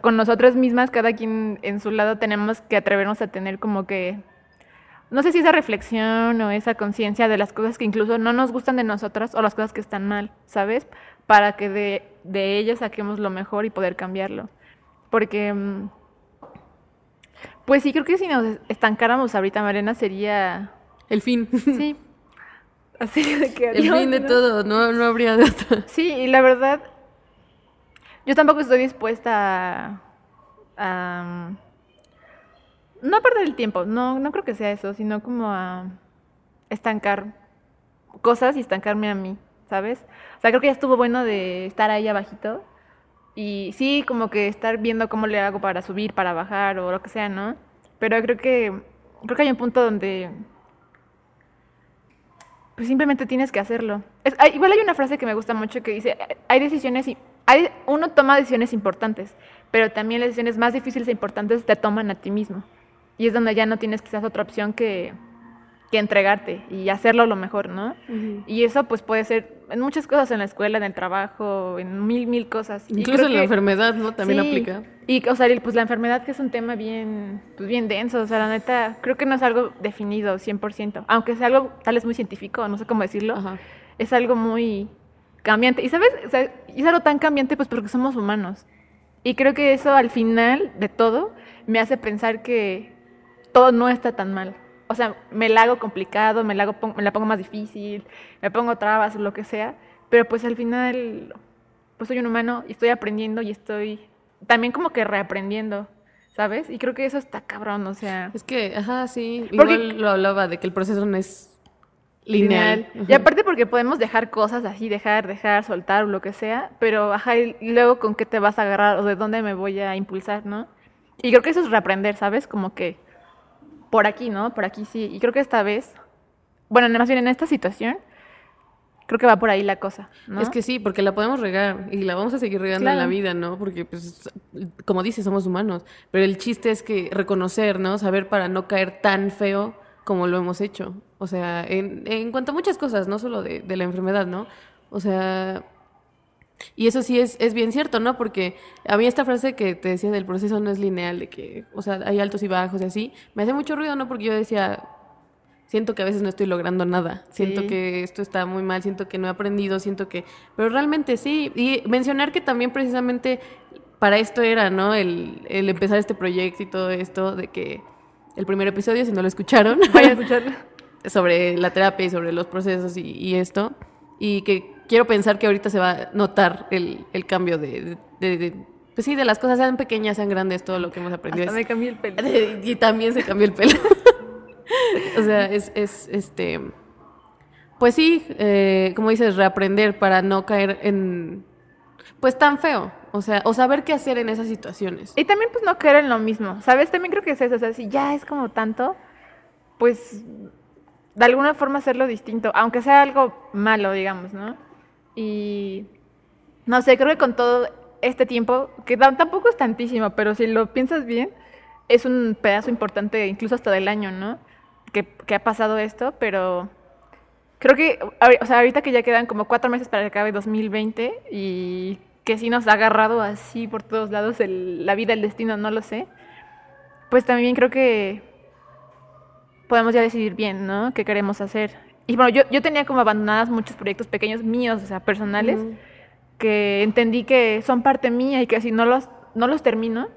con nosotras mismas, cada quien en su lado, tenemos que atrevernos a tener como que, no sé si esa reflexión o esa conciencia de las cosas que incluso no nos gustan de nosotras o las cosas que están mal, ¿sabes? Para que de, de ellas saquemos lo mejor y poder cambiarlo. Porque, mm, pues sí, creo que si nos estancáramos ahorita, Marena, sería...
El fin.
Sí. Así de que
El fin de
¿no?
todo, no, no habría de otra.
Sí, y la verdad, yo tampoco estoy dispuesta a, a, no a perder el tiempo, no, no creo que sea eso, sino como a estancar cosas y estancarme a mí, ¿sabes? O sea, creo que ya estuvo bueno de estar ahí abajito y sí, como que estar viendo cómo le hago para subir, para bajar o lo que sea, ¿no? Pero creo que creo que hay un punto donde pues simplemente tienes que hacerlo. Es- hay- igual hay una frase que me gusta mucho que dice, hay decisiones, hay, uno toma decisiones importantes, pero también las decisiones más difíciles e importantes te toman a ti mismo. Y es donde ya no tienes quizás otra opción que, que entregarte y hacerlo lo mejor, ¿no? Y eso pues puede ser en muchas cosas, en la escuela, en el trabajo, en mil, mil cosas.
Incluso en la enfermedad, ¿no? También
Sí,
aplica.
Y, o sea, pues la enfermedad que es un tema bien, pues bien denso, o sea, la neta, creo que no es algo definido 100%, aunque sea algo tal vez muy científico, no sé cómo decirlo,
Ajá.
es algo muy cambiante. Y sabes, O sea, es algo tan cambiante pues porque somos humanos. Y creo que eso al final de todo me hace pensar que todo no está tan mal. O sea, me la hago complicado, me la, hago, me la pongo más difícil, me pongo trabas lo que sea, pero pues al final, pues soy un humano y estoy aprendiendo y estoy también como que reaprendiendo, ¿sabes? Y creo que eso está cabrón, o sea...
Es que, ajá, sí.
Porque-
Igual lo hablaba de que el proceso no es lineal.
Y aparte porque podemos dejar cosas así, dejar, dejar, soltar o lo que sea, pero ajá, y luego con qué te vas a agarrar o de dónde me voy a impulsar, ¿no? Y creo que eso es reaprender, ¿sabes? Como que por aquí, ¿no? Por aquí sí. Y creo que esta vez, bueno, más bien en esta situación, creo que va por ahí la cosa, ¿no?
Es que sí, porque la podemos regar y la vamos a seguir regando en la vida, ¿no? Porque, pues, como dices, somos humanos. Pero el chiste es que reconocer, ¿no? Saber para no caer tan feo como lo hemos hecho. O sea, en, en cuanto a muchas cosas, no solo de, de la enfermedad, ¿no? O sea, y eso sí es, es bien cierto, ¿no? Porque a mí esta frase que te decía del proceso no es lineal, de que, o sea, hay altos y bajos y así, me hace mucho ruido, ¿no? Porque yo decía, siento que a veces no estoy logrando nada, siento
Sí.
que esto está muy mal, siento que no he aprendido, siento que... Pero realmente sí, y mencionar que también precisamente para esto era, ¿no? El, el empezar este proyecto y todo esto, de que el primer episodio, si no lo escucharon,
Vayan a escucharlo.
sobre la terapia y sobre los procesos y, y esto. Y que quiero pensar que ahorita se va a notar el, el cambio de, de- de- Pues sí, de las cosas, sean pequeñas, sean grandes, todo lo que hemos aprendido.
Hasta
es-
me cambié el pelo.
y también se cambió el pelo. o sea, es, es este. Pues sí, eh, como dices, reaprender para no caer en. Pues tan feo. O sea, o saber qué hacer en esas situaciones.
Y también pues no caer en lo mismo, ¿sabes? También creo que es eso, o sea, si ya es como tanto, pues de alguna forma hacerlo distinto, aunque sea algo malo, digamos, ¿no? Y no sé, creo que con todo este tiempo, que tam- tampoco es tantísimo, pero si lo piensas bien, es un pedazo importante incluso hasta del año, ¿no? Que, que ha pasado esto, pero creo que, o sea, ahorita que ya quedan como cuatro meses para que acabe 2020 y que sí nos ha agarrado así por todos lados el- la vida, el destino, no lo sé, pues también creo que podemos ya decidir bien, ¿no? ¿Qué queremos hacer? Y bueno, yo, yo tenía como abandonadas muchos proyectos pequeños míos, o sea, personales,
Ujú.
que entendí que son parte mía y que si no los, no los termino,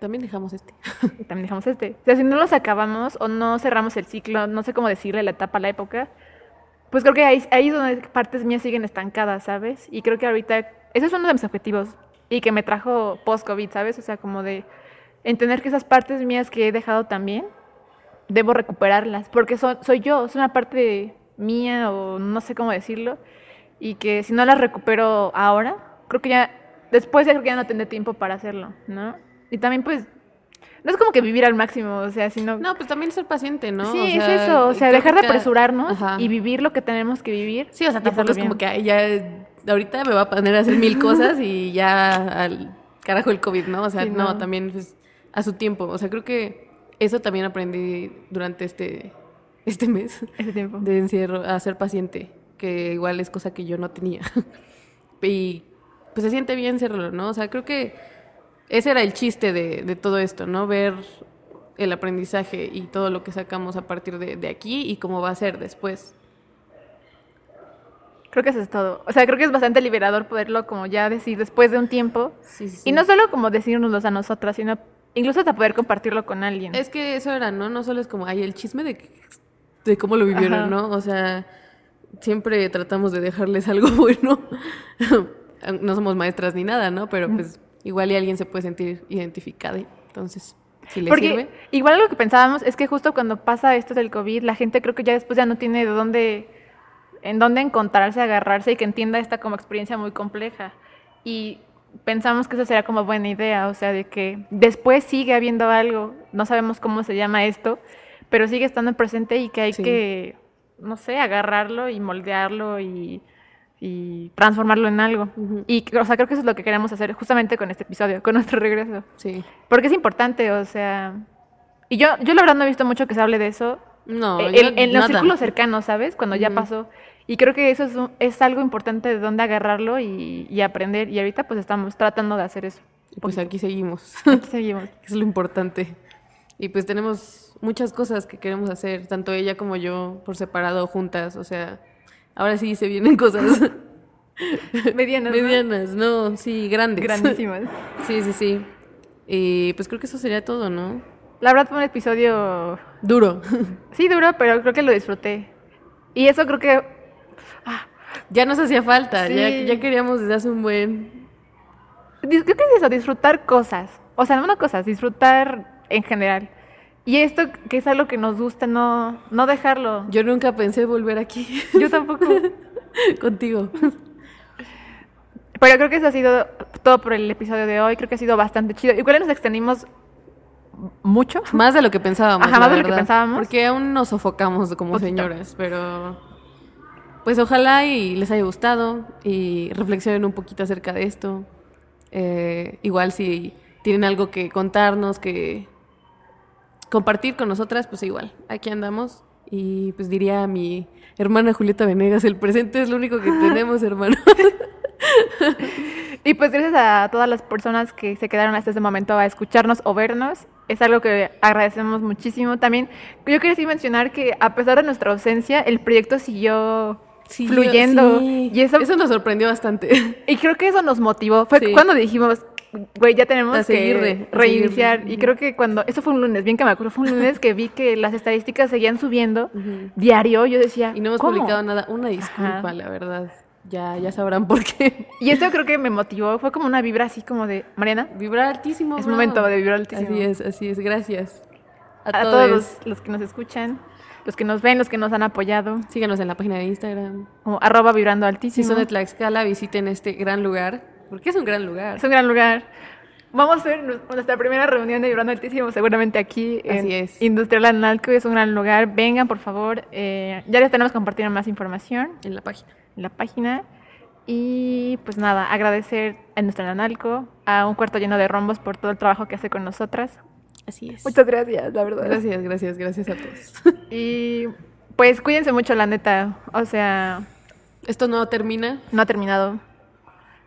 También dejamos este.
también dejamos este. O sea, si no los acabamos o no cerramos el ciclo, no sé cómo decirle la etapa, la época, pues creo que ahí, ahí es donde partes mías siguen estancadas, ¿sabes? Y creo que ahorita, ese es uno de mis objetivos y que me trajo post-COVID, ¿sabes? O sea, como de entender que esas partes mías que he dejado también, debo recuperarlas, porque soy yo, es una parte mía o no sé cómo decirlo, y que si no las recupero ahora, creo que ya, después ya creo que ya no tendré tiempo para hacerlo, ¿no? Y también pues, no es como que vivir al máximo, o sea, sino...
No, pues también ser paciente, ¿no?
sí,
O
es
sea,
eso, o sea, dejar de apresurarnos y vivir lo que tenemos que vivir.
Sí, o sea, tampoco es como que ya ahorita me va a poner a hacer mil cosas y ya al carajo el COVID, ¿no? O sea,
Sí,
no.
no.
también pues, a su tiempo. O sea, creo que eso también aprendí durante este, este mes
Ese tiempo.
de encierro, a ser paciente, que igual es cosa que yo no tenía. y pues se siente bien serlo, ¿no? O sea, creo que ese era el chiste de, de todo esto, ¿no? Ver el aprendizaje y todo lo que sacamos a partir de, de aquí y cómo va a ser después.
Creo que eso es todo. O sea, creo que es bastante liberador poderlo como ya decir después de un tiempo.
Sí, sí,
Y no solo como decírnoslos a nosotras, sino incluso hasta poder compartirlo con alguien.
Es que eso era, ¿no? No solo es como, ay, el chisme de, que- de cómo lo vivieron,
Ajá.
¿no? O sea, siempre tratamos de dejarles algo bueno. no somos maestras ni nada, ¿no? Pero pues igual y alguien se puede sentir identificada. Entonces, si le
Porque
sirve.
igual lo que pensábamos es que justo cuando pasa esto del COVID, la gente creo que ya después ya no tiene de dónde, en dónde encontrarse, agarrarse y que entienda esta como experiencia muy compleja. Y pensamos que eso sería como buena idea, o sea, de que después sigue habiendo algo, no sabemos cómo se llama esto, pero sigue estando presente y que hay
Sí.
que, no sé, agarrarlo y moldearlo y, y transformarlo en algo.
Ujú.
Y, o sea, creo que eso es lo que queremos hacer justamente con este episodio, con nuestro regreso.
Sí.
Porque es importante, o sea. Y yo, yo la verdad no he visto mucho que se hable de eso
No,
eh,
yo
en, en los círculos cercanos, ¿sabes? Cuando ya
Ujú.
pasó. Y creo que eso es, un- es algo importante de dónde agarrarlo y, y aprender. Y ahorita pues estamos tratando de hacer eso.
Pues aquí seguimos.
Aquí seguimos.
es lo importante. Y pues tenemos muchas cosas que queremos hacer, tanto ella como yo, por separado juntas. O sea, ahora sí se vienen cosas
Medianas. ¿no?
medianas, no, sí, grandes.
Grandísimas.
Sí, sí, sí. Y pues creo que eso sería todo, ¿no?
La verdad fue un episodio,
Duro.
sí, duro, pero creo que lo disfruté. Y eso creo que
ya nos hacía falta, ya,
Sí.
ya queríamos desde hace un buen...
Creo que es eso, disfrutar cosas. O sea, no cosas, disfrutar en general. Y esto que es algo que nos gusta, no, no dejarlo.
Yo nunca pensé volver aquí
Yo tampoco.
contigo.
Pero creo que eso ha sido todo por el episodio de hoy. Creo que ha sido bastante chido. Igual nos extendimos mucho.
Más de lo que pensábamos.
Ajá, más de lo que pensábamos.
Porque aún nos sofocamos como
Poquito.
señoras, pero pues ojalá y les haya gustado y reflexionen un poquito acerca de esto. Eh, igual si tienen algo que contarnos, que compartir con nosotras, pues igual, aquí andamos. Y pues diría a mi hermana Julieta Venegas, el presente es lo único que tenemos, hermano.
Y pues gracias a todas las personas que se quedaron hasta ese momento a escucharnos o vernos. Es algo que agradecemos muchísimo. También yo quería sí mencionar que a pesar de nuestra ausencia, el proyecto siguió
Sí,
fluyendo.
sí.
Y eso,
eso nos sorprendió bastante.
y creo que eso nos motivó. Fue
Sí.
cuando dijimos, güey, ya tenemos
A seguirle,
que
a
reiniciar.
seguirle.
Y creo que cuando, eso fue un lunes, bien que me acuerdo, fue un lunes que vi que las estadísticas seguían subiendo
Ujú.
diario. Yo decía,
Y no hemos
¿cómo?
publicado nada. Una disculpa,
Ajá.
la verdad. Ya, ya sabrán por qué.
Y esto creo que me motivó. Fue como una vibra así como de, Mariana,
Vibrar altísimo.
es momento de vibrar altísimo.
Así es, así es. Gracias.
A, todos los, los que nos escuchan, los que nos ven, los que nos han apoyado,
Síganos en la página de Instagram.
como arroba vibrando
Si
altísimo.
son de Tlaxcala, visiten este gran lugar. Porque es un gran lugar.
Es un gran lugar. Vamos a hacer nu- nuestra primera reunión de Vibrando Altísimo, seguramente aquí en
Así es.
Industrial Analco. Es un gran lugar. Vengan, por favor. Eh, ya les tenemos compartir más información
En la página.
en la página. Y pues nada, agradecer a Industrial Analco, a un cuarto lleno de rombos por todo el trabajo que hace con nosotras.
Así es.
Muchas gracias, la verdad.
Gracias, gracias, gracias a todos.
Y pues cuídense mucho, la neta. O sea,
Esto no termina.
no ha terminado.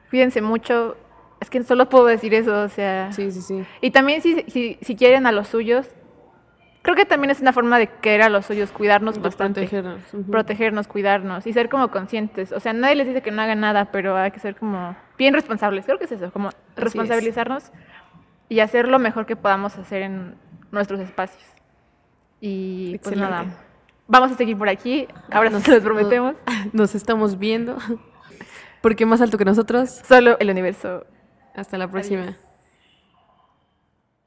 Cuídense mucho. Es que solo puedo decir eso, o sea.
Sí, sí, sí.
Y también si, si, si quieren a los suyos, creo que también es una forma de querer a los suyos, cuidarnos
De
bastante.
protegernos.
Protegernos, cuidarnos y ser como conscientes. O sea, nadie les dice que no hagan nada, pero hay que ser como bien responsables. Creo que es eso, como
es.
responsabilizarnos y hacer lo mejor que podamos hacer en nuestros espacios. Y pues
Excelente.
nada, vamos a seguir por aquí. Ahora
Nos-
se los prometemos.
Nos estamos viendo. Porque más alto que nosotros.
Solo el universo
Hasta la próxima.
Adiós.